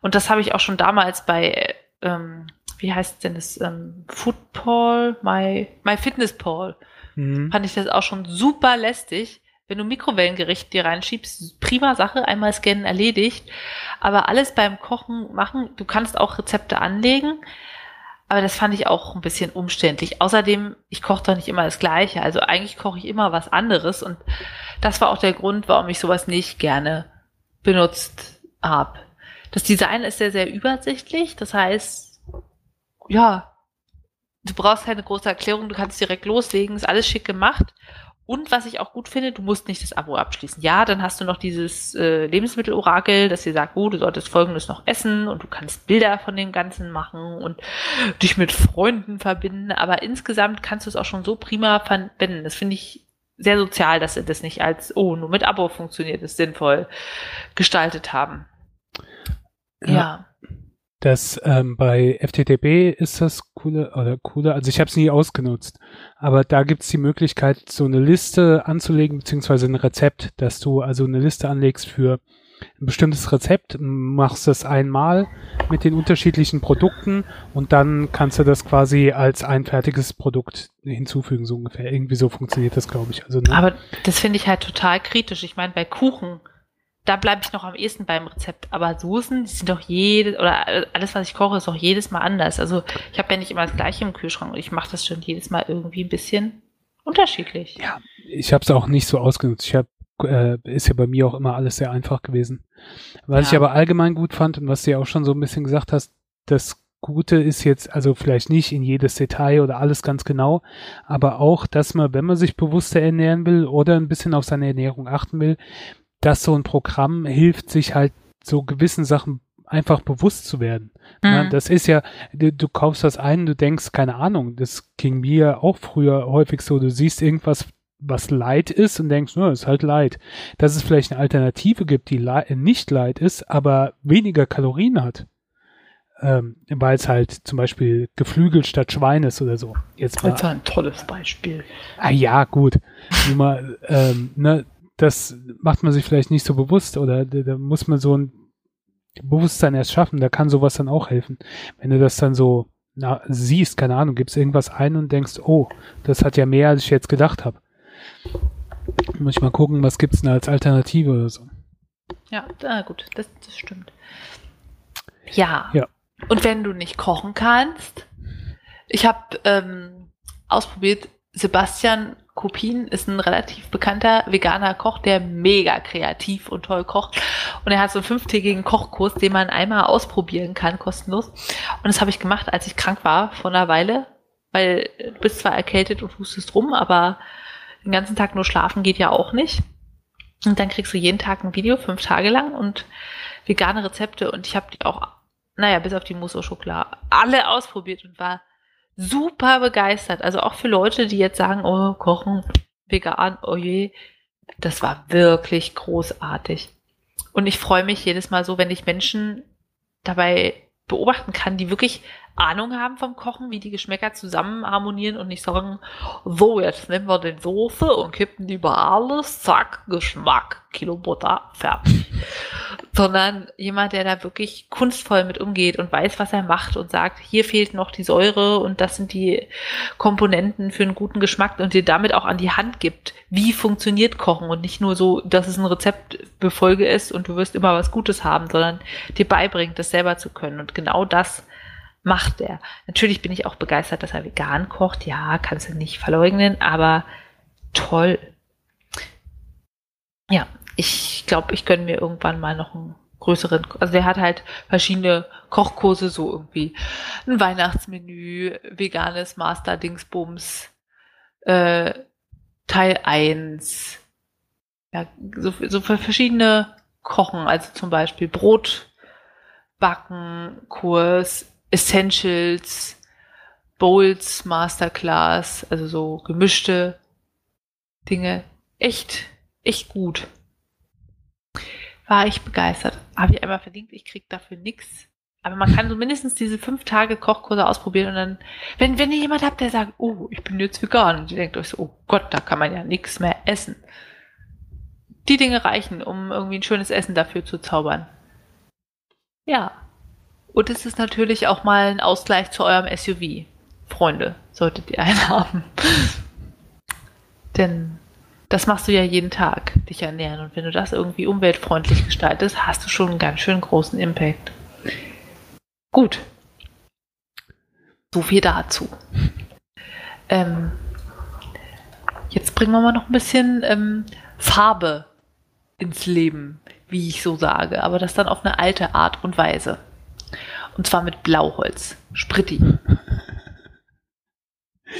Speaker 1: Und das habe ich auch schon damals bei, ähm, wie heißt denn das, ähm, Foodpal, My, My Fitness Pal. Mhm. Fand ich das auch schon super lästig. Wenn du Mikrowellengericht dir reinschiebst, prima Sache, einmal scannen, erledigt. Aber alles beim Kochen machen, du kannst auch Rezepte anlegen. Aber das fand ich auch ein bisschen umständlich. Außerdem, ich koche doch nicht immer das Gleiche. Also eigentlich koche ich immer was anderes. Und das war auch der Grund, warum ich sowas nicht gerne benutzt habe. Das Design ist sehr, sehr übersichtlich. Das heißt, ja, du brauchst keine große Erklärung, du kannst direkt loslegen, ist alles schick gemacht. Und was ich auch gut finde, du musst nicht das Abo abschließen. Ja, dann hast du noch dieses äh, Lebensmittelorakel, das dir sagt, oh, du solltest Folgendes noch essen und du kannst Bilder von dem Ganzen machen und dich mit Freunden verbinden. Aber insgesamt kannst du es auch schon so prima verwenden. Das finde ich sehr sozial, dass sie das nicht als, oh, nur mit Abo funktioniert es sinnvoll gestaltet haben.
Speaker 2: Ja. ja. Das ähm, bei FTTB ist das coole oder coole, also ich habe es nie ausgenutzt, aber da gibt es die Möglichkeit, so eine Liste anzulegen, beziehungsweise ein Rezept, dass du also eine Liste anlegst für ein bestimmtes Rezept, machst das einmal mit den unterschiedlichen Produkten und dann kannst du das quasi als ein fertiges Produkt hinzufügen, so ungefähr. Irgendwie so funktioniert das, glaube ich.
Speaker 1: Also, ne? Aber das finde ich halt total kritisch. Ich meine, bei Kuchen da bleibe ich noch am ehesten beim Rezept. Aber Soßen, die sind doch jedes, oder alles, was ich koche, ist doch jedes Mal anders. Also ich habe ja nicht immer das gleiche im Kühlschrank und ich mache das schon jedes Mal irgendwie ein bisschen unterschiedlich.
Speaker 2: Ja, ich habe es auch nicht so ausgenutzt. Ich habe äh, ist ja bei mir auch immer alles sehr einfach gewesen. Was ja. ich aber allgemein gut fand und was du ja auch schon so ein bisschen gesagt hast, das Gute ist jetzt also vielleicht nicht in jedes Detail oder alles ganz genau, aber auch, dass man, wenn man sich bewusster ernähren will oder ein bisschen auf seine Ernährung achten will, dass so ein Programm hilft, sich halt so gewissen Sachen einfach bewusst zu werden. Mhm. das ist ja, du, du, kaufst das ein, du denkst, keine Ahnung, das ging mir auch früher häufig so, du siehst irgendwas, was Leid ist und denkst, nur, ist halt Leid. Dass es vielleicht eine Alternative gibt, die nicht Leid ist, aber weniger Kalorien hat. Ähm, weil es halt zum Beispiel Geflügel statt Schwein ist oder so.
Speaker 1: Jetzt mal, das war ein tolles Beispiel.
Speaker 2: Ah ja, gut. Nur mal, ähm, ne, das macht man sich vielleicht nicht so bewusst oder da, muss man so ein Bewusstsein erst schaffen, da kann sowas dann auch helfen. Wenn du das dann so na, siehst, keine Ahnung, gibst irgendwas ein und denkst, oh, das hat ja mehr, als ich jetzt gedacht habe. Muss ich mal gucken, was gibt es denn als Alternative oder so.
Speaker 1: Ja, ah, gut, das, das stimmt. Ja. ja. Und wenn du nicht kochen kannst, ich habe ähm, ausprobiert, Sebastian Kopin ist ein relativ bekannter veganer Koch, der mega kreativ und toll kocht. Und er hat so einen fünftägigen Kochkurs, den man einmal ausprobieren kann, kostenlos. Und das habe ich gemacht, als ich krank war, vor einer Weile. Weil du bist zwar erkältet und hustest rum, aber den ganzen Tag nur schlafen geht ja auch nicht. Und dann kriegst du jeden Tag ein Video, fünf Tage lang und vegane Rezepte. Und ich habe die auch, naja, bis auf die Mousse au Chocolat, alle ausprobiert und war super begeistert. Also auch für Leute, die jetzt sagen, oh, kochen, vegan, oh je. Das war wirklich großartig. Und ich freue mich jedes Mal so, wenn ich Menschen dabei beobachten kann, die wirklich Ahnung haben vom Kochen, wie die Geschmäcker zusammen harmonieren und nicht sagen, so, jetzt nehmen wir den Soße und kippen die über alles, zack, Geschmack, Kilo Butter, fertig. <laughs> Sondern jemand, der da wirklich kunstvoll mit umgeht und weiß, was er macht und sagt, hier fehlt noch die Säure und das sind die Komponenten für einen guten Geschmack und dir damit auch an die Hand gibt, wie funktioniert Kochen und nicht nur so, dass es ein Rezeptbefolge ist und du wirst immer was Gutes haben, sondern dir beibringt, das selber zu können. Und genau das macht er. Natürlich bin ich auch begeistert, dass er vegan kocht. Ja, kannst du nicht verleugnen, aber toll. Ja, ich glaube, ich gönne mir irgendwann mal noch einen größeren, also der hat halt verschiedene Kochkurse, so irgendwie ein Weihnachtsmenü, veganes Master-Dingsbums, äh, Teil 1, ja, so, so für verschiedene Kochen, also zum Beispiel Brot backen, Kurs, Essentials, Bowls, Masterclass, also so gemischte Dinge. Echt, echt gut. War ich begeistert. Habe ich einmal verlinkt, ich krieg dafür nichts. Aber man kann so mindestens diese fünf Tage Kochkurse ausprobieren und dann, wenn, wenn ihr jemand habt, der sagt, oh, ich bin jetzt vegan und ihr denkt euch so, oh Gott, da kann man ja nichts mehr essen. Die Dinge reichen, um irgendwie ein schönes Essen dafür zu zaubern. Ja, Und es ist natürlich auch mal ein Ausgleich zu eurem SUV. Freunde, solltet ihr einen haben. Denn das machst du ja jeden Tag, dich ernähren. Und wenn du das irgendwie umweltfreundlich gestaltest, hast du schon einen ganz schön großen Impact. Gut. So viel dazu. Ähm, jetzt bringen wir mal noch ein bisschen ähm, Farbe ins Leben, wie ich so sage, aber das dann auf eine alte Art und Weise. Und zwar mit Blauholz. Spritti. <laughs>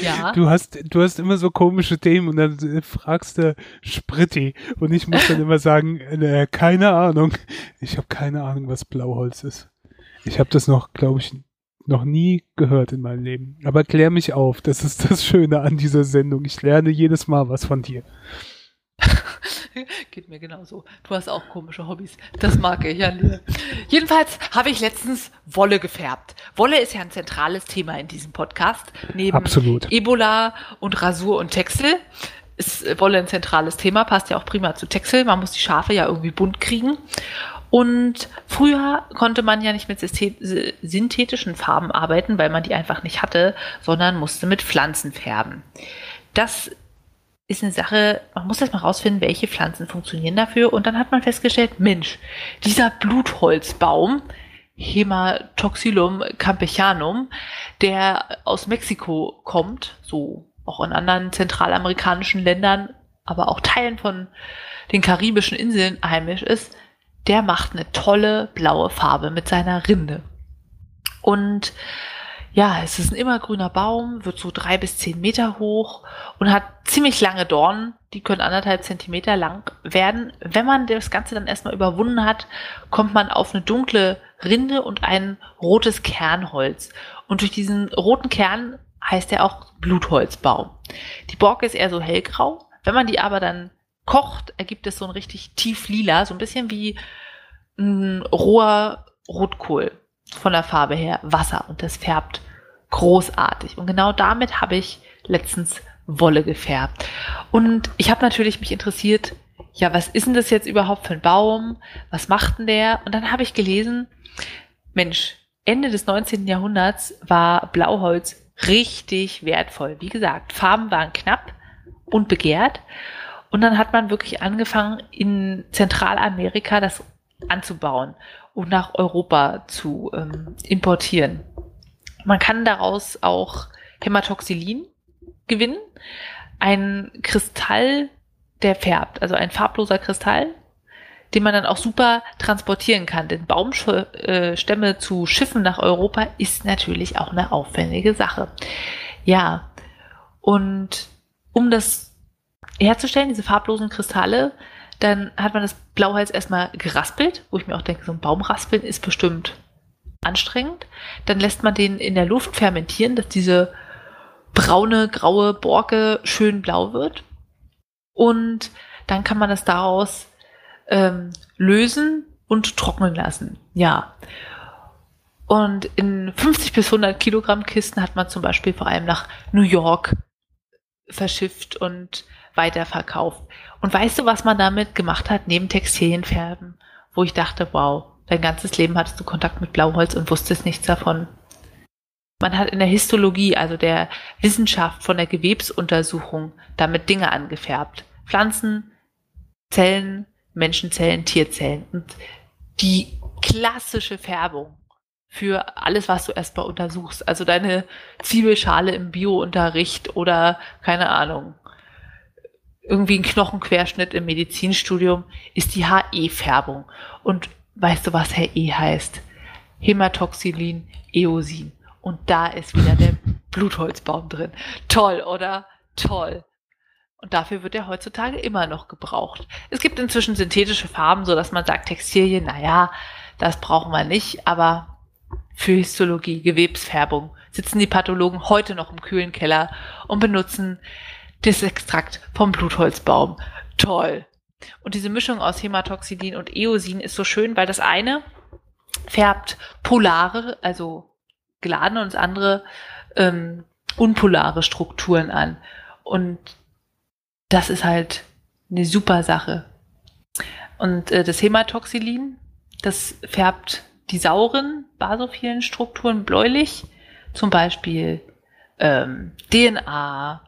Speaker 2: Ja. Du hast, du hast immer so komische Themen und dann fragst du Spritti und ich muss dann immer sagen, äh, keine Ahnung. Ich habe keine Ahnung, was Blauholz ist. Ich habe das noch, glaube ich, noch nie gehört in meinem Leben. Aber klär mich auf. Das ist das Schöne an dieser Sendung. Ich lerne jedes Mal was von dir. <laughs>
Speaker 1: Geht mir genauso. Du hast auch komische Hobbys. Das mag ich ja. Jedenfalls habe ich letztens Wolle gefärbt. Wolle ist ja ein zentrales Thema in diesem Podcast. Neben
Speaker 2: Absolut.
Speaker 1: Ebola und Rasur und Texel ist Wolle ein zentrales Thema. Passt ja auch prima zu Texel. Man muss die Schafe ja irgendwie bunt kriegen. Und früher konnte man ja nicht mit synthetischen Farben arbeiten, weil man die einfach nicht hatte, sondern musste mit Pflanzen färben. Das ist eine Sache, man muss erst mal rausfinden, welche Pflanzen funktionieren dafür. Und dann hat man festgestellt, Mensch, dieser Blutholzbaum, Hematoxylum campechanum, der aus Mexiko kommt, so auch in anderen zentralamerikanischen Ländern, aber auch Teilen von den karibischen Inseln heimisch ist, der macht eine tolle blaue Farbe mit seiner Rinde. Und ja, es ist ein immergrüner Baum, wird so drei bis zehn Meter hoch und hat ziemlich lange Dornen, die können anderthalb Zentimeter lang werden. Wenn man das Ganze dann erstmal überwunden hat, kommt man auf eine dunkle Rinde und ein rotes Kernholz. Und durch diesen roten Kern heißt er auch Blutholzbaum. Die Borke ist eher so hellgrau. Wenn man die aber dann kocht, ergibt es so ein richtig tief lila, so ein bisschen wie ein roher Rotkohl von der Farbe her Wasser und das färbt großartig. Und genau damit habe ich letztens Wolle gefärbt. Und ich habe natürlich mich interessiert, ja, was ist denn das jetzt überhaupt für ein Baum? Was macht denn der? Und dann habe ich gelesen, Mensch, Ende des 19. Jahrhunderts war Blauholz richtig wertvoll. Wie gesagt, Farben waren knapp und begehrt. Und dann hat man wirklich angefangen, in Zentralamerika das anzubauen und nach Europa zu ähm, importieren. Man kann daraus auch Hämatoxylin gewinnen, ein Kristall, der färbt, also ein farbloser Kristall, den man dann auch super transportieren kann. Denn Baumstämme äh, zu Schiffen nach Europa ist natürlich auch eine aufwendige Sache. Ja, und um das herzustellen, diese farblosen Kristalle, dann hat man das Blauholz erstmal geraspelt, wo ich mir auch denke, so ein Baumraspeln ist bestimmt anstrengend. Dann lässt man den in der Luft fermentieren, dass diese braune, graue Borke schön blau wird. Und dann kann man das daraus ähm, lösen und trocknen lassen. Ja. Und in 50 bis 100 Kilogramm Kisten hat man zum Beispiel vor allem nach New York verschifft und weiterverkauft. Und weißt du, was man damit gemacht hat, neben Textilienfärben? Wo ich dachte, wow, dein ganzes Leben hattest du Kontakt mit Blauholz und wusstest nichts davon. Man hat in der Histologie, also der Wissenschaft von der Gewebsuntersuchung, damit Dinge angefärbt. Pflanzen, Zellen, Menschenzellen, Tierzellen. Und die klassische Färbung für alles, was du erstmal untersuchst. Also deine Zwiebelschale im Biounterricht oder keine Ahnung, irgendwie ein Knochenquerschnitt im Medizinstudium, ist die HE-Färbung. Und weißt du, was HE heißt? Hämatoxylin, Eosin. Und da ist wieder der <laughs> Blutholzbaum drin. Toll, oder? Toll. Und dafür wird er heutzutage immer noch gebraucht. Es gibt inzwischen synthetische Farben, so dass man sagt, Textilien, naja, das brauchen wir nicht, aber für Histologie, Gewebsfärbung sitzen die Pathologen heute noch im kühlen Keller und benutzen das Extrakt vom Blutholzbaum. Toll. Und diese Mischung aus Hämatoxidin und Eosin ist so schön, weil das eine färbt polare, also geladene und das andere ähm, unpolare Strukturen an. Und das ist halt eine super Sache. Und äh, das Hämatoxylin, das färbt die sauren basophilen Strukturen bläulich, zum Beispiel ähm, DNA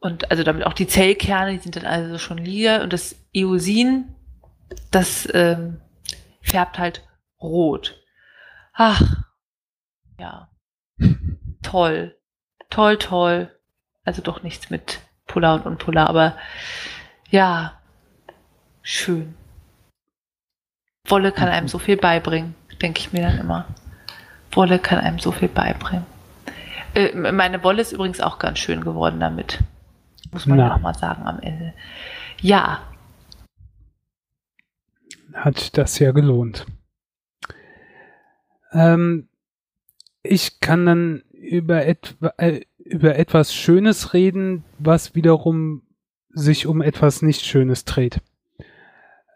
Speaker 1: und also damit auch die Zellkerne, die sind dann also schon lila und das Eosin, das ähm, färbt halt rot. Ach, ja, toll, toll, toll. Also doch nichts mit Polar und Unpolar, aber ja, schön. Wolle kann einem so viel beibringen, denke ich mir dann immer. Wolle kann einem so viel beibringen. Äh, meine Wolle ist übrigens auch ganz schön geworden damit. Muss man Na. ja auch mal sagen am Ende. Ja.
Speaker 2: Hat das ja gelohnt. Ähm, ich kann dann über, etwa, äh, über etwas Schönes reden, was wiederum sich um etwas nicht Schönes dreht.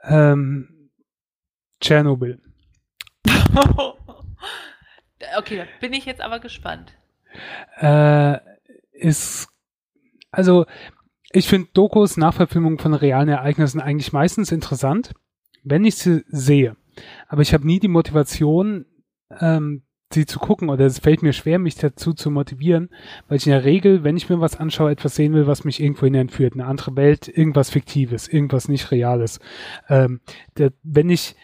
Speaker 2: Ähm, Tschernobyl. <laughs>
Speaker 1: okay, da bin ich jetzt aber gespannt.
Speaker 2: Äh, ist, also, ich finde Dokus, Nachverfilmungen von realen Ereignissen eigentlich meistens interessant, wenn ich sie sehe. Aber ich habe nie die Motivation, ähm, sie zu gucken oder es fällt mir schwer, mich dazu zu motivieren, weil ich in der Regel, wenn ich mir was anschaue, etwas sehen will, was mich irgendwo hin entführt, eine andere Welt, irgendwas Fiktives, irgendwas nicht Reales. Ähm, der, wenn ich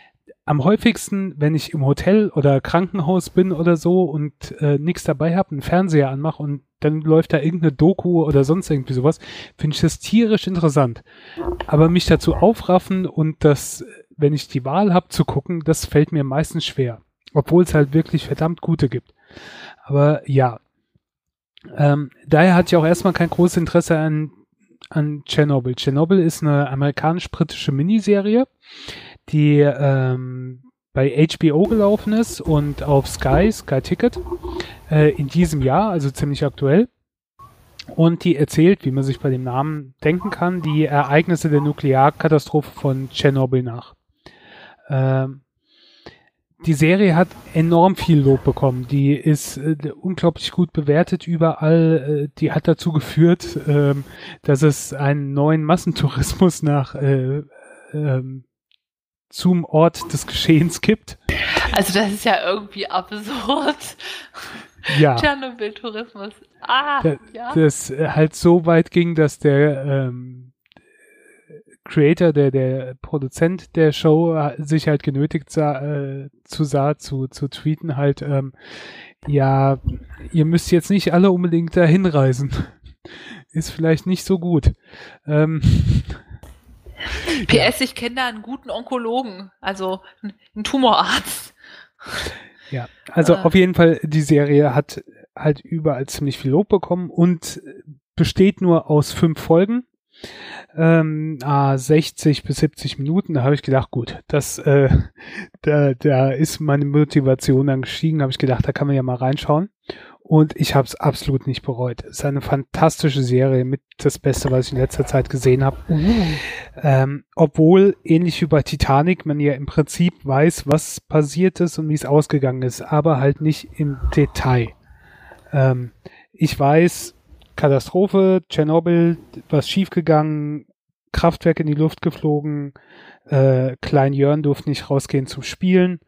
Speaker 2: am häufigsten, wenn ich im Hotel oder Krankenhaus bin oder so und äh, nichts dabei habe, einen Fernseher anmache und dann läuft da irgendeine Doku oder sonst irgendwie sowas, finde ich das tierisch interessant. Aber mich dazu aufraffen und das, wenn ich die Wahl habe zu gucken, das fällt mir meistens schwer. Obwohl es halt wirklich verdammt gute gibt. Aber ja. Ähm, daher hatte ich auch erstmal kein großes Interesse an, an Chernobyl. Chernobyl ist eine amerikanisch-britische Miniserie die ähm, bei HBO gelaufen ist und auf Sky, Sky Ticket, äh, in diesem Jahr, also ziemlich aktuell. Und die erzählt, wie man sich bei dem Namen denken kann, die Ereignisse der Nuklearkatastrophe von Tschernobyl nach. Ähm, die Serie hat enorm viel Lob bekommen. Die ist äh, unglaublich gut bewertet überall. Äh, die hat dazu geführt, äh, dass es einen neuen Massentourismus nach äh, ähm, zum Ort des Geschehens kippt.
Speaker 1: Also das ist ja irgendwie absurd.
Speaker 2: Ja.
Speaker 1: Tschernobyl-Tourismus. Ah,
Speaker 2: da, ja. Das halt so weit ging, dass der ähm, Creator, der, der Produzent der Show, sich halt genötigt sah, äh, zu sah, zu, zu tweeten halt, ähm, ja, ihr müsst jetzt nicht alle unbedingt dahin reisen. <laughs> Ist vielleicht nicht so gut. Ähm,
Speaker 1: PS, ich kenne da einen guten Onkologen, also einen Tumorarzt.
Speaker 2: Ja, also äh. auf jeden Fall, die Serie hat halt überall ziemlich viel Lob bekommen und besteht nur aus fünf Folgen. Ähm, ah, 60 bis 70 Minuten, da habe ich gedacht, gut, das, äh, da, da ist meine Motivation dann gestiegen, habe ich gedacht, da kann man ja mal reinschauen und ich habe es absolut nicht bereut. Es ist eine fantastische Serie, mit das Beste, was ich in letzter Zeit gesehen habe. Mhm. Ähm, obwohl, ähnlich wie bei Titanic, man ja im Prinzip weiß, was passiert ist und wie es ausgegangen ist, aber halt nicht im Detail. Ähm, ich weiß, Katastrophe, Tschernobyl, was schiefgegangen, Kraftwerk in die Luft geflogen, äh, Klein Jörn durfte nicht rausgehen zum Spielen.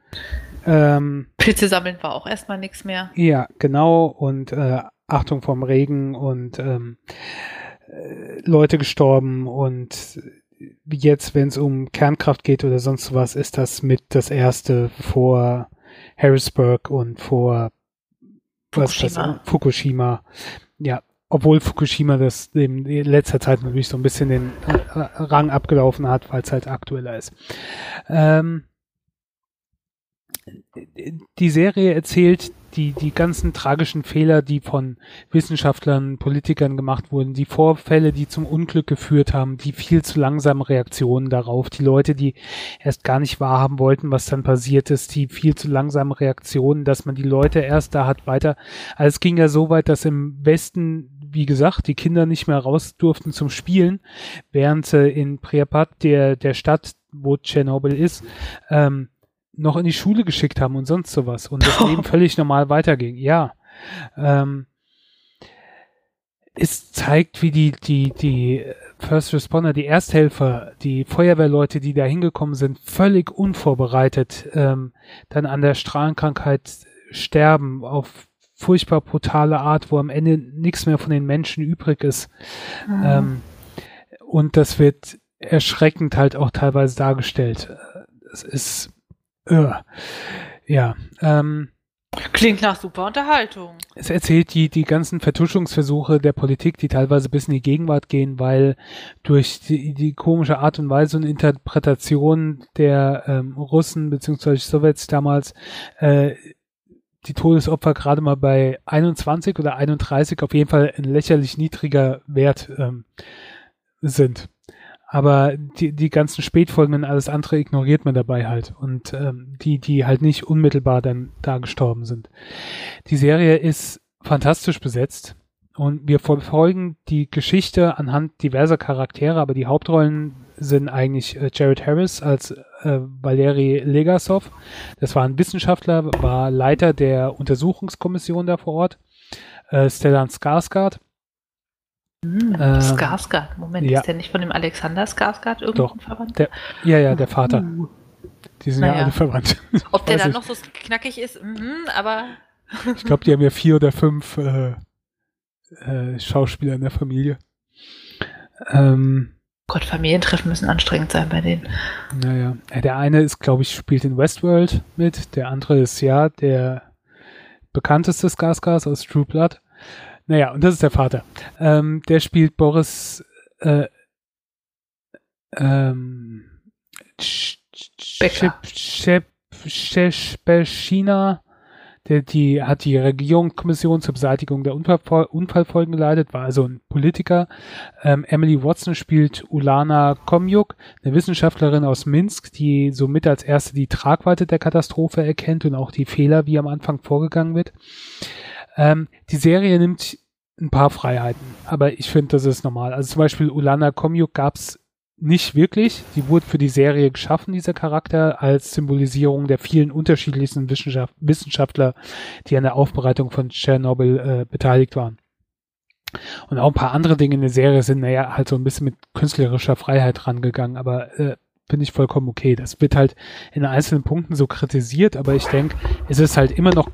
Speaker 1: Ähm, Pilze sammeln war auch erstmal nichts mehr.
Speaker 2: Ja, genau. Und äh, Achtung vom Regen und ähm, äh, Leute gestorben und jetzt, wenn es um Kernkraft geht oder sonst was, ist das mit das erste vor Harrisburg und vor
Speaker 1: Fukushima.
Speaker 2: Das, Fukushima. Ja, obwohl Fukushima das in letzter Zeit natürlich so ein bisschen den Rang abgelaufen hat, weil es halt aktueller ist. Ähm, die Serie erzählt die, die ganzen tragischen Fehler, die von Wissenschaftlern, Politikern gemacht wurden, die Vorfälle, die zum Unglück geführt haben, die viel zu langsamen Reaktionen darauf, die Leute, die erst gar nicht wahrhaben wollten, was dann passiert ist, die viel zu langsamen Reaktionen, dass man die Leute erst da hat weiter. Also es ging ja so weit, dass im Westen wie gesagt, die Kinder nicht mehr raus durften zum Spielen, während äh, in Pripyat, der, der Stadt, wo Tschernobyl ist, ähm, noch in die Schule geschickt haben und sonst sowas und das <laughs> Leben völlig normal weiterging. Ja. Ähm, es zeigt, wie die, die, die First Responder, die Ersthelfer, die Feuerwehrleute, die da hingekommen sind, völlig unvorbereitet ähm, dann an der Strahlenkrankheit sterben auf furchtbar brutale Art, wo am Ende nichts mehr von den Menschen übrig ist. Mhm. Ähm, und das wird erschreckend halt auch teilweise dargestellt. Es ist ja. Ähm,
Speaker 1: Klingt nach super Unterhaltung.
Speaker 2: Es erzählt die, die ganzen Vertuschungsversuche der Politik, die teilweise bis in die Gegenwart gehen, weil durch die, die komische Art und Weise und Interpretation der ähm, Russen bzw. Sowjets damals äh, die Todesopfer gerade mal bei 21 oder 31 auf jeden Fall ein lächerlich niedriger Wert ähm, sind. Aber die, die ganzen Spätfolgen und alles andere ignoriert man dabei halt. Und ähm, die, die halt nicht unmittelbar dann da gestorben sind. Die Serie ist fantastisch besetzt. Und wir verfolgen die Geschichte anhand diverser Charaktere, aber die Hauptrollen sind eigentlich äh, Jared Harris als äh, Valeri Legasov. Das war ein Wissenschaftler, war Leiter der Untersuchungskommission da vor Ort. Äh, Stellan Skarsgård
Speaker 1: hm, ähm, Skarsgård, Moment, ja. ist der nicht von dem Alexander Skarsgård irgendwo verwandt?
Speaker 2: Der, ja, ja, der Vater. Uh. Die sind naja. ja alle verwandt. <laughs>
Speaker 1: Ob der dann noch so knackig ist, mhm, aber. <laughs>
Speaker 2: ich glaube, die haben ja vier oder fünf äh, äh, Schauspieler in der Familie.
Speaker 1: Ähm, Gott, Familientreffen müssen anstrengend sein bei denen.
Speaker 2: Naja, der eine ist, glaube ich, spielt in Westworld mit, der andere ist ja der bekannteste Skarsgård aus True Blood. Naja, und das ist der Vater. Ähm, der spielt Boris äh, ähm, Chepchina, der die hat die Regierungskommission zur Beseitigung der Unfall, Unfallfolgen geleitet, war also ein Politiker. Ähm, Emily Watson spielt Ulana Komjuk, eine Wissenschaftlerin aus Minsk, die somit als erste die Tragweite der Katastrophe erkennt und auch die Fehler, wie am Anfang vorgegangen wird. Ähm, die Serie nimmt ein paar Freiheiten, aber ich finde, das ist normal. Also zum Beispiel Ulana Komjuk gab es nicht wirklich. Die wurde für die Serie geschaffen, dieser Charakter, als Symbolisierung der vielen unterschiedlichsten Wissenschaft Wissenschaftler, die an der Aufbereitung von Tschernobyl äh, beteiligt waren. Und auch ein paar andere Dinge in der Serie sind, naja, halt so ein bisschen mit künstlerischer Freiheit rangegangen, aber äh, finde ich vollkommen okay. Das wird halt in einzelnen Punkten so kritisiert, aber ich denke, es ist halt immer noch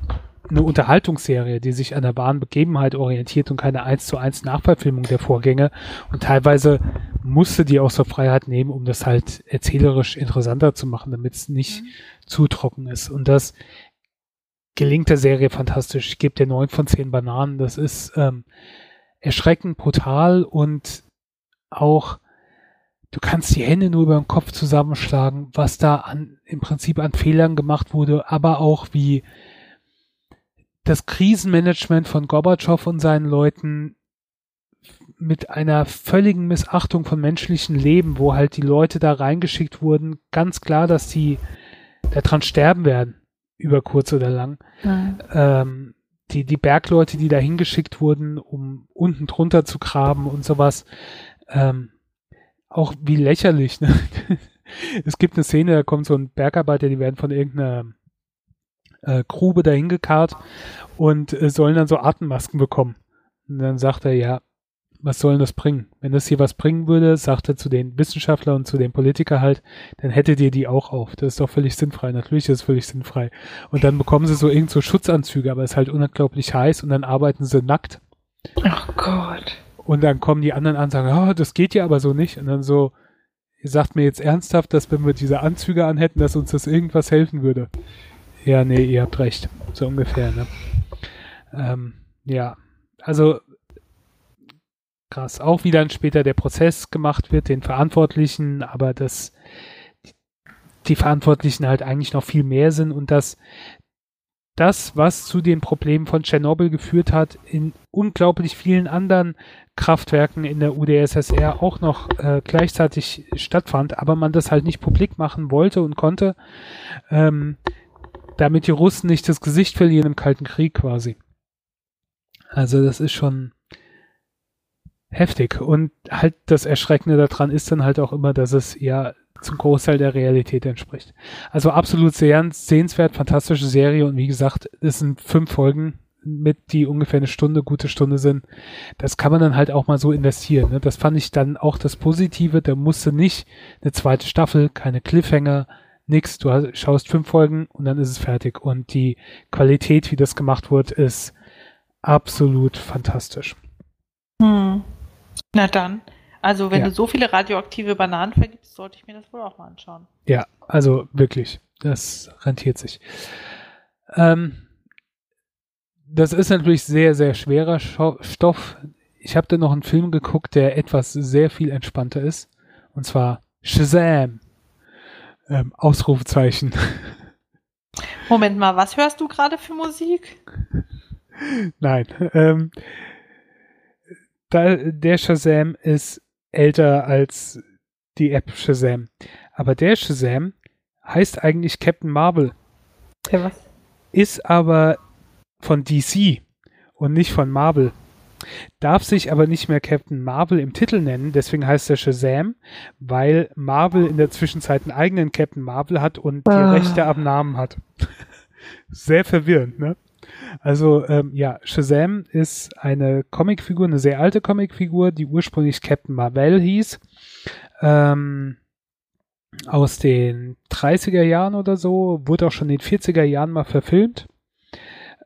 Speaker 2: eine Unterhaltungsserie, die sich an der wahren Begebenheit orientiert und keine eins zu eins Nachverfilmung der Vorgänge. Und teilweise musste die auch so Freiheit nehmen, um das halt erzählerisch interessanter zu machen, damit es nicht mhm. zu trocken ist. Und das gelingt der Serie fantastisch. Ich gebe dir neun von zehn Bananen. Das ist ähm, erschreckend brutal und auch du kannst die Hände nur über den Kopf zusammenschlagen, was da an, im Prinzip an Fehlern gemacht wurde, aber auch wie das Krisenmanagement von Gorbatschow und seinen Leuten mit einer völligen Missachtung von menschlichen Leben, wo halt die Leute da reingeschickt wurden, ganz klar, dass die daran sterben werden, über kurz oder lang. Mhm. Ähm, die, die Bergleute, die da hingeschickt wurden, um unten drunter zu graben und sowas, ähm, auch wie lächerlich. Ne? <laughs> es gibt eine Szene, da kommt so ein Bergarbeiter, die werden von irgendeiner äh, Grube dahin gekarrt und äh, sollen dann so Atemmasken bekommen. Und dann sagt er, ja, was soll denn das bringen? Wenn das hier was bringen würde, sagt er zu den Wissenschaftlern und zu den Politikern halt, dann hättet ihr die auch auf. Das ist doch völlig sinnfrei. Natürlich ist es völlig sinnfrei. Und dann bekommen sie so irgend so Schutzanzüge, aber es ist halt unglaublich heiß und dann arbeiten sie nackt.
Speaker 1: Ach Gott.
Speaker 2: Und dann kommen die anderen an und sagen, oh, das geht ja aber so nicht. Und dann so, ihr sagt mir jetzt ernsthaft, dass wenn wir diese Anzüge anhätten, dass uns das irgendwas helfen würde. Ja, nee, ihr habt recht. So ungefähr, ne? Ähm, ja, also krass. Auch wie dann später der Prozess gemacht wird, den Verantwortlichen, aber dass die Verantwortlichen halt eigentlich noch viel mehr sind und dass das, was zu den Problemen von Tschernobyl geführt hat, in unglaublich vielen anderen Kraftwerken in der UdSSR auch noch äh, gleichzeitig stattfand, aber man das halt nicht publik machen wollte und konnte. Ähm, damit die Russen nicht das Gesicht verlieren im Kalten Krieg quasi. Also das ist schon heftig. Und halt das Erschreckende daran ist dann halt auch immer, dass es ja zum Großteil der Realität entspricht. Also absolut sehr sehenswert, fantastische Serie und wie gesagt, es sind fünf Folgen, mit, die ungefähr eine Stunde, gute Stunde sind. Das kann man dann halt auch mal so investieren. Ne? Das fand ich dann auch das Positive. Da musste nicht eine zweite Staffel, keine Cliffhanger, nix. Du hast, schaust fünf Folgen und dann ist es fertig. Und die Qualität, wie das gemacht wird, ist absolut fantastisch.
Speaker 1: Hm. Na dann. Also wenn ja. du so viele radioaktive Bananen vergibst, sollte ich mir das wohl auch mal anschauen.
Speaker 2: Ja, also wirklich. Das rentiert sich. Ähm, das ist natürlich sehr, sehr schwerer Stoff. Ich habe da noch einen Film geguckt, der etwas sehr viel entspannter ist. Und zwar Shazam. Ähm, Ausrufezeichen.
Speaker 1: Moment mal, was hörst du gerade für Musik?
Speaker 2: Nein. Ähm, da, der Shazam ist älter als die App Shazam. Aber der Shazam heißt eigentlich Captain Marvel.
Speaker 1: Ja, was?
Speaker 2: Ist aber von DC und nicht von Marvel. Darf sich aber nicht mehr Captain Marvel im Titel nennen, deswegen heißt er Shazam, weil Marvel in der Zwischenzeit einen eigenen Captain Marvel hat und ah. die Rechte am Namen hat. <laughs> Sehr verwirrend, ne? Also ähm, ja, Shazam ist eine Comicfigur, eine sehr alte Comicfigur, die ursprünglich Captain Marvel hieß. Ähm, aus den 30er Jahren oder so, wurde auch schon in den 40er Jahren mal verfilmt.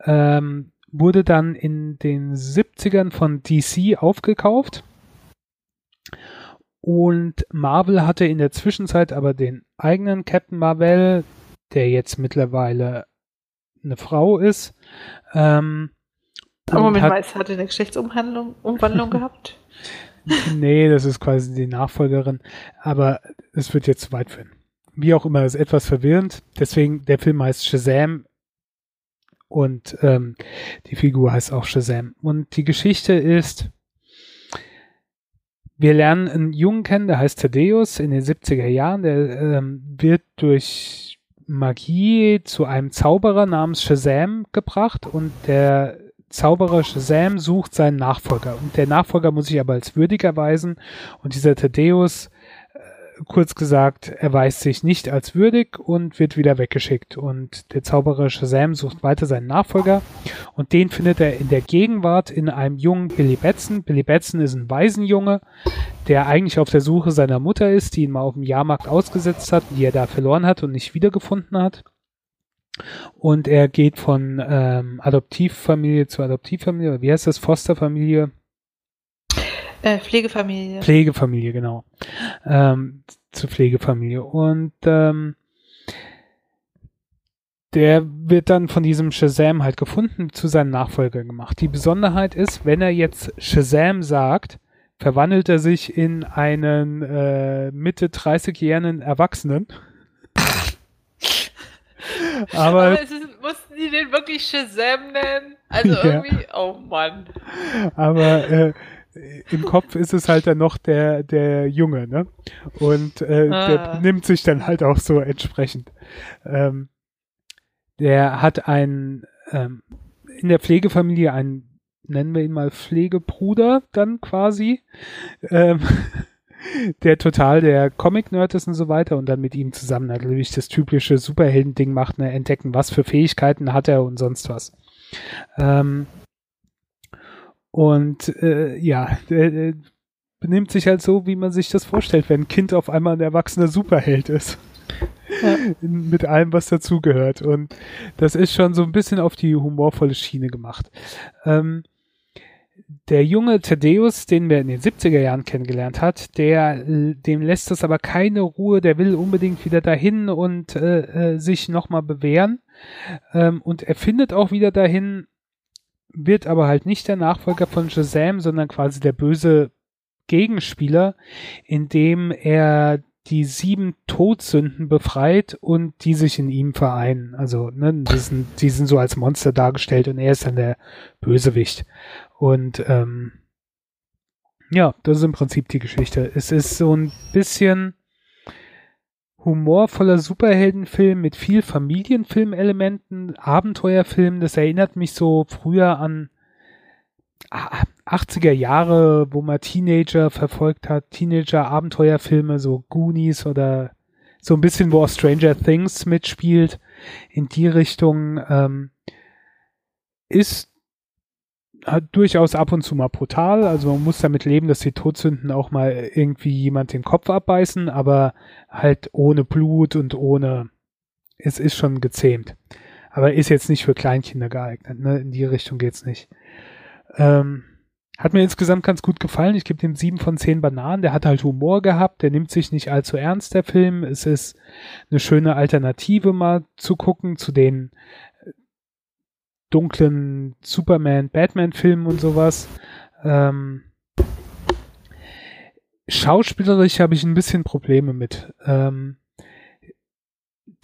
Speaker 2: Ähm, wurde dann in den 70ern von DC aufgekauft. Und Marvel hatte in der Zwischenzeit aber den eigenen Captain Marvel, der jetzt mittlerweile eine Frau ist. Ähm,
Speaker 1: aber Moment hat, mal, es hatte eine Geschlechtsumwandlung Umwandlung <laughs> gehabt?
Speaker 2: nee, das ist quasi die Nachfolgerin. Aber es wird jetzt zu weit führen. Wie auch immer, ist etwas verwirrend. Deswegen, der Film heißt Shazam und ähm, die Figur heißt auch Shazam. Und die Geschichte ist, wir lernen einen Jungen kennen, der heißt Thaddeus in den 70er Jahren. Der ähm, wird durch Magie zu einem Zauberer namens Shazam gebracht und der Zauberer Shazam sucht seinen Nachfolger. Und der Nachfolger muss sich aber als würdig erweisen. Und dieser Thaddeus kurz gesagt, erweist sich nicht als würdig und wird wieder weggeschickt. Und der Zauberer Shazam sucht weiter seinen Nachfolger und den findet er in der Gegenwart in einem jungen Billy Batson. Billy Batson ist ein Waisenjunge, der eigentlich auf der Suche seiner Mutter ist, die ihn mal auf dem Jahrmarkt ausgesetzt hat, die er da verloren hat und nicht wiedergefunden hat. Und er geht von ähm, Adoptivfamilie zu Adoptivfamilie, wie heißt das, Fosterfamilie
Speaker 1: äh, Pflegefamilie.
Speaker 2: Pflegefamilie, genau. Ähm, zur Pflegefamilie. Und ähm, der wird dann von diesem Shazam halt gefunden, zu seinem Nachfolger gemacht. Die Besonderheit ist, wenn er jetzt Shazam sagt, verwandelt er sich in einen äh, Mitte 30-jährigen Erwachsenen. <laughs>
Speaker 1: Aber, Aber ist, mussten die den wirklich Shazam nennen? Also irgendwie, ja. oh Mann.
Speaker 2: Aber äh, im Kopf ist es halt dann noch der, der Junge, ne? Und äh, ah. der nimmt sich dann halt auch so entsprechend. Ähm, der hat einen ähm, in der Pflegefamilie einen, nennen wir ihn mal Pflegebruder dann quasi, ähm, <laughs> der total der Comic-Nerd ist und so weiter und dann mit ihm zusammen natürlich das typische Superhelden-Ding macht, ne, entdecken, was für Fähigkeiten hat er und sonst was. Ähm, und äh, ja, der, benimmt sich halt so, wie man sich das vorstellt, wenn ein Kind auf einmal ein erwachsener Superheld ist. Ja. Mit allem, was dazugehört. Und das ist schon so ein bisschen auf die humorvolle Schiene gemacht. Ähm, der junge Thaddeus, den wir in den 70er Jahren kennengelernt hat, der, dem lässt das aber keine Ruhe, der will unbedingt wieder dahin und äh, äh, sich nochmal bewähren. Ähm, und er findet auch wieder dahin, wird aber halt nicht der Nachfolger von Shazam, sondern quasi der böse Gegenspieler, indem er die sieben Todsünden befreit und die sich in ihm vereinen. Also, ne, die sind, die sind so als Monster dargestellt und er ist dann der Bösewicht. Und ähm, ja, das ist im Prinzip die Geschichte. Es ist so ein bisschen humorvoller Superheldenfilm mit viel Familienfilmelementen, Abenteuerfilm. Das erinnert mich so früher an 80er Jahre, wo man Teenager verfolgt hat, Teenager-Abenteuerfilme, so Goonies oder so ein bisschen, wo auch Stranger Things mitspielt. In die Richtung ähm, ist durchaus ab und zu mal brutal. Also man muss damit leben, dass die Todsünden auch mal irgendwie jemand den Kopf abbeißen, aber halt ohne Blut und ohne. Es ist schon gezähmt. Aber ist jetzt nicht für Kleinkinder geeignet. Ne? In die Richtung geht's nicht. Ähm, hat mir insgesamt ganz gut gefallen. Ich gebe dem sieben von zehn Bananen. Der hat halt Humor gehabt. Der nimmt sich nicht allzu ernst, der Film. Es ist eine schöne Alternative mal zu gucken zu den dunklen Superman, Batman-Filmen und sowas. Ähm, schauspielerisch habe ich ein bisschen Probleme mit. Ähm,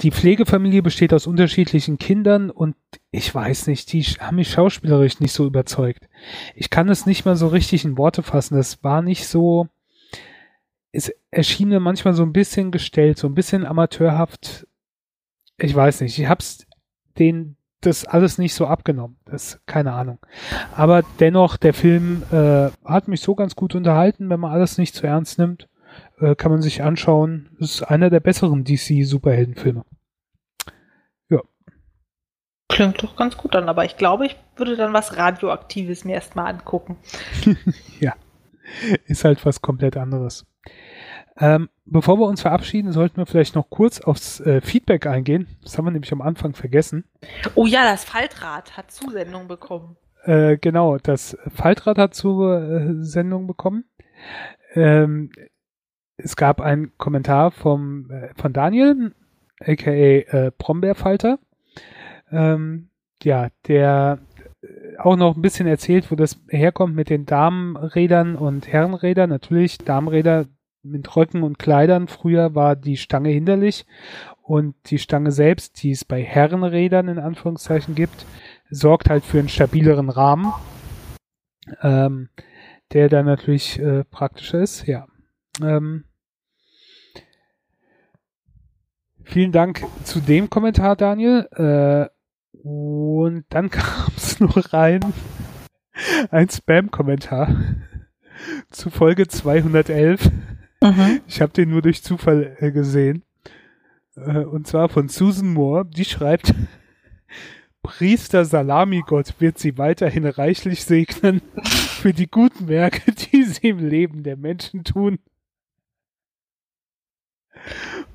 Speaker 2: die Pflegefamilie besteht aus unterschiedlichen Kindern und ich weiß nicht, die haben mich schauspielerisch nicht so überzeugt. Ich kann es nicht mal so richtig in Worte fassen. Es war nicht so, es erschien mir manchmal so ein bisschen gestellt, so ein bisschen amateurhaft. Ich weiß nicht, ich hab's den das alles nicht so abgenommen. Das keine Ahnung. Aber dennoch, der Film äh, hat mich so ganz gut unterhalten, wenn man alles nicht zu ernst nimmt. Äh, kann man sich anschauen. Ist einer der besseren DC-Superheldenfilme.
Speaker 1: Ja. Klingt doch ganz gut an, aber ich glaube, ich würde dann was Radioaktives mir erstmal angucken. <laughs>
Speaker 2: ja. Ist halt was komplett anderes. Ähm, bevor wir uns verabschieden, sollten wir vielleicht noch kurz aufs äh, Feedback eingehen. Das haben wir nämlich am Anfang vergessen.
Speaker 1: Oh ja, das Faltrad hat Zusendung bekommen.
Speaker 2: Äh, genau, das Faltrad hat Zusendung bekommen. Ähm, es gab einen Kommentar vom, äh, von Daniel, aka äh, Brombeerfalter. Ähm, ja, der äh, auch noch ein bisschen erzählt, wo das herkommt mit den Damenrädern und Herrenrädern. Natürlich, Damenräder mit Röcken und Kleidern. Früher war die Stange hinderlich und die Stange selbst, die es bei Herrenrädern in Anführungszeichen gibt, sorgt halt für einen stabileren Rahmen, ähm, der dann natürlich äh, praktischer ist. Ja. Ähm, vielen Dank zu dem Kommentar, Daniel. Äh, und dann <laughs> kam es noch rein ein Spam-Kommentar <laughs> zu Folge 211. Mhm. <laughs> Ich habe den nur durch Zufall äh, gesehen. Äh, und zwar von Susan Moore. Die schreibt, <laughs> Priester Salamigott wird sie weiterhin reichlich segnen <laughs> für die guten Werke, die sie im Leben der Menschen tun.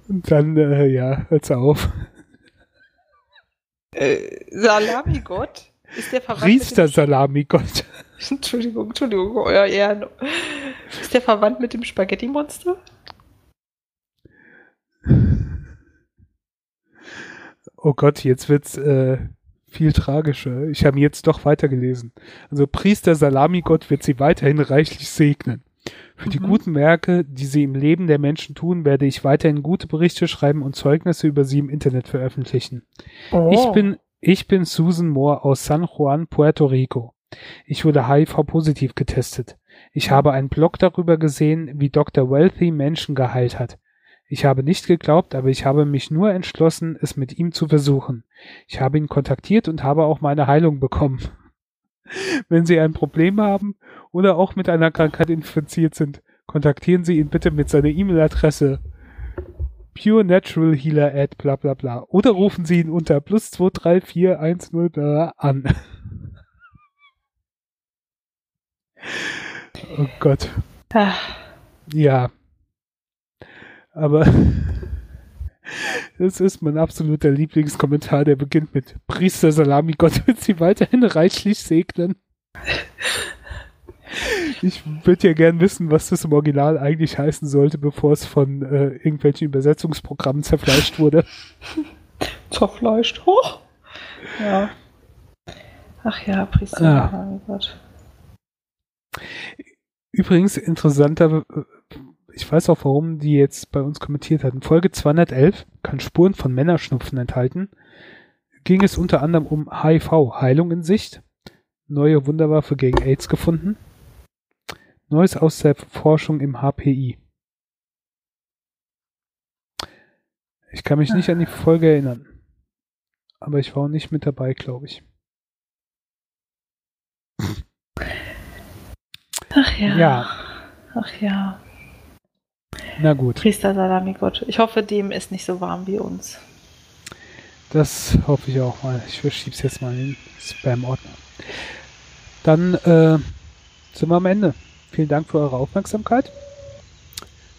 Speaker 2: Und dann, äh, ja, hört's auf.
Speaker 1: Äh, Salamigott? Ist der
Speaker 2: Priester Salamigott. <laughs>
Speaker 1: Entschuldigung, Entschuldigung, euer Ehren. Ist der verwandt mit dem Spaghetti-Monster?
Speaker 2: Oh Gott, jetzt wird's äh, viel tragischer. Ich habe jetzt doch weitergelesen. Also Priester Salamigott wird sie weiterhin reichlich segnen. Für mhm. die guten Werke, die sie im Leben der Menschen tun, werde ich weiterhin gute Berichte schreiben und Zeugnisse über sie im Internet veröffentlichen. Oh. Ich bin ich bin Susan Moore aus San Juan, Puerto Rico. Ich wurde HIV-positiv getestet. Ich habe einen Blog darüber gesehen, wie Dr. Wealthy Menschen geheilt hat. Ich habe nicht geglaubt, aber ich habe mich nur entschlossen, es mit ihm zu versuchen. Ich habe ihn kontaktiert und habe auch meine Heilung bekommen. <laughs> Wenn Sie ein Problem haben oder auch mit einer Krankheit infiziert sind, kontaktieren Sie ihn bitte mit seiner E-Mail-Adresse Pure Natural Healer at bla bla bla. Oder rufen Sie ihn unter plus 23410 an. <laughs> Oh Gott. Ach. Ja. Aber das ist mein absoluter Lieblingskommentar, der beginnt mit Priester Salami, Gott wird sie weiterhin reichlich segnen. Ich würde ja gern wissen, was das im Original eigentlich heißen sollte, bevor es von äh, irgendwelchen Übersetzungsprogrammen zerfleischt wurde.
Speaker 1: Zerfleischt? Hoch! Ja. Ach ja, Priester, ah. oh Gott.
Speaker 2: Übrigens, interessanter, ich weiß auch, warum die jetzt bei uns kommentiert hatten. Folge 211 kann Spuren von Männerschnupfen enthalten. Ging es unter anderem um HIV, Heilung in Sicht, neue Wunderwaffe gegen AIDS gefunden, Neues aus der Forschung im HPI. Ich kann mich nicht an die Folge erinnern. Aber ich war auch nicht mit dabei, glaube ich. <laughs>
Speaker 1: Ach ja. Ja. Ach ja.
Speaker 2: Na gut.
Speaker 1: Priester Salami Gott. Ich hoffe, dem ist nicht so warm wie uns.
Speaker 2: Das hoffe ich auch mal. Ich verschiebe es jetzt mal in den Spam-Ordner. Dann äh, sind wir am Ende. Vielen Dank für eure Aufmerksamkeit.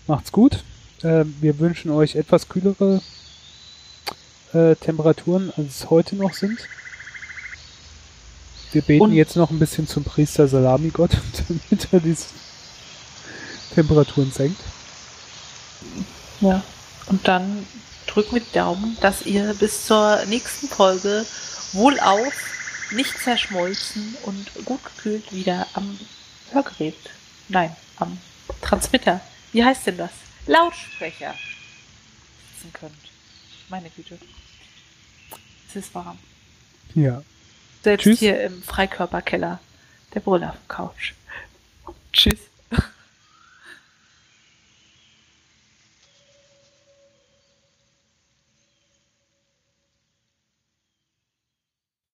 Speaker 2: Macht's gut. Äh, wir wünschen euch etwas kühlere äh, Temperaturen, als es heute noch sind. Wir beten Und jetzt noch ein bisschen zum Priester Salami-Gott, <laughs> damit er diese Temperaturen senkt.
Speaker 1: Ja. Und dann wir die Daumen, dass ihr bis zur nächsten Folge wohlauf, nicht zerschmolzen und gut gekühlt wieder am Hörgerät, nein, am Transmitter, wie heißt denn das? Lautsprecher sitzen könnt. Meine Güte. Es ist warm.
Speaker 2: Ja.
Speaker 1: Selbst Tschüss. hier im Freikörperkeller der Brüller Couch. Tschüss.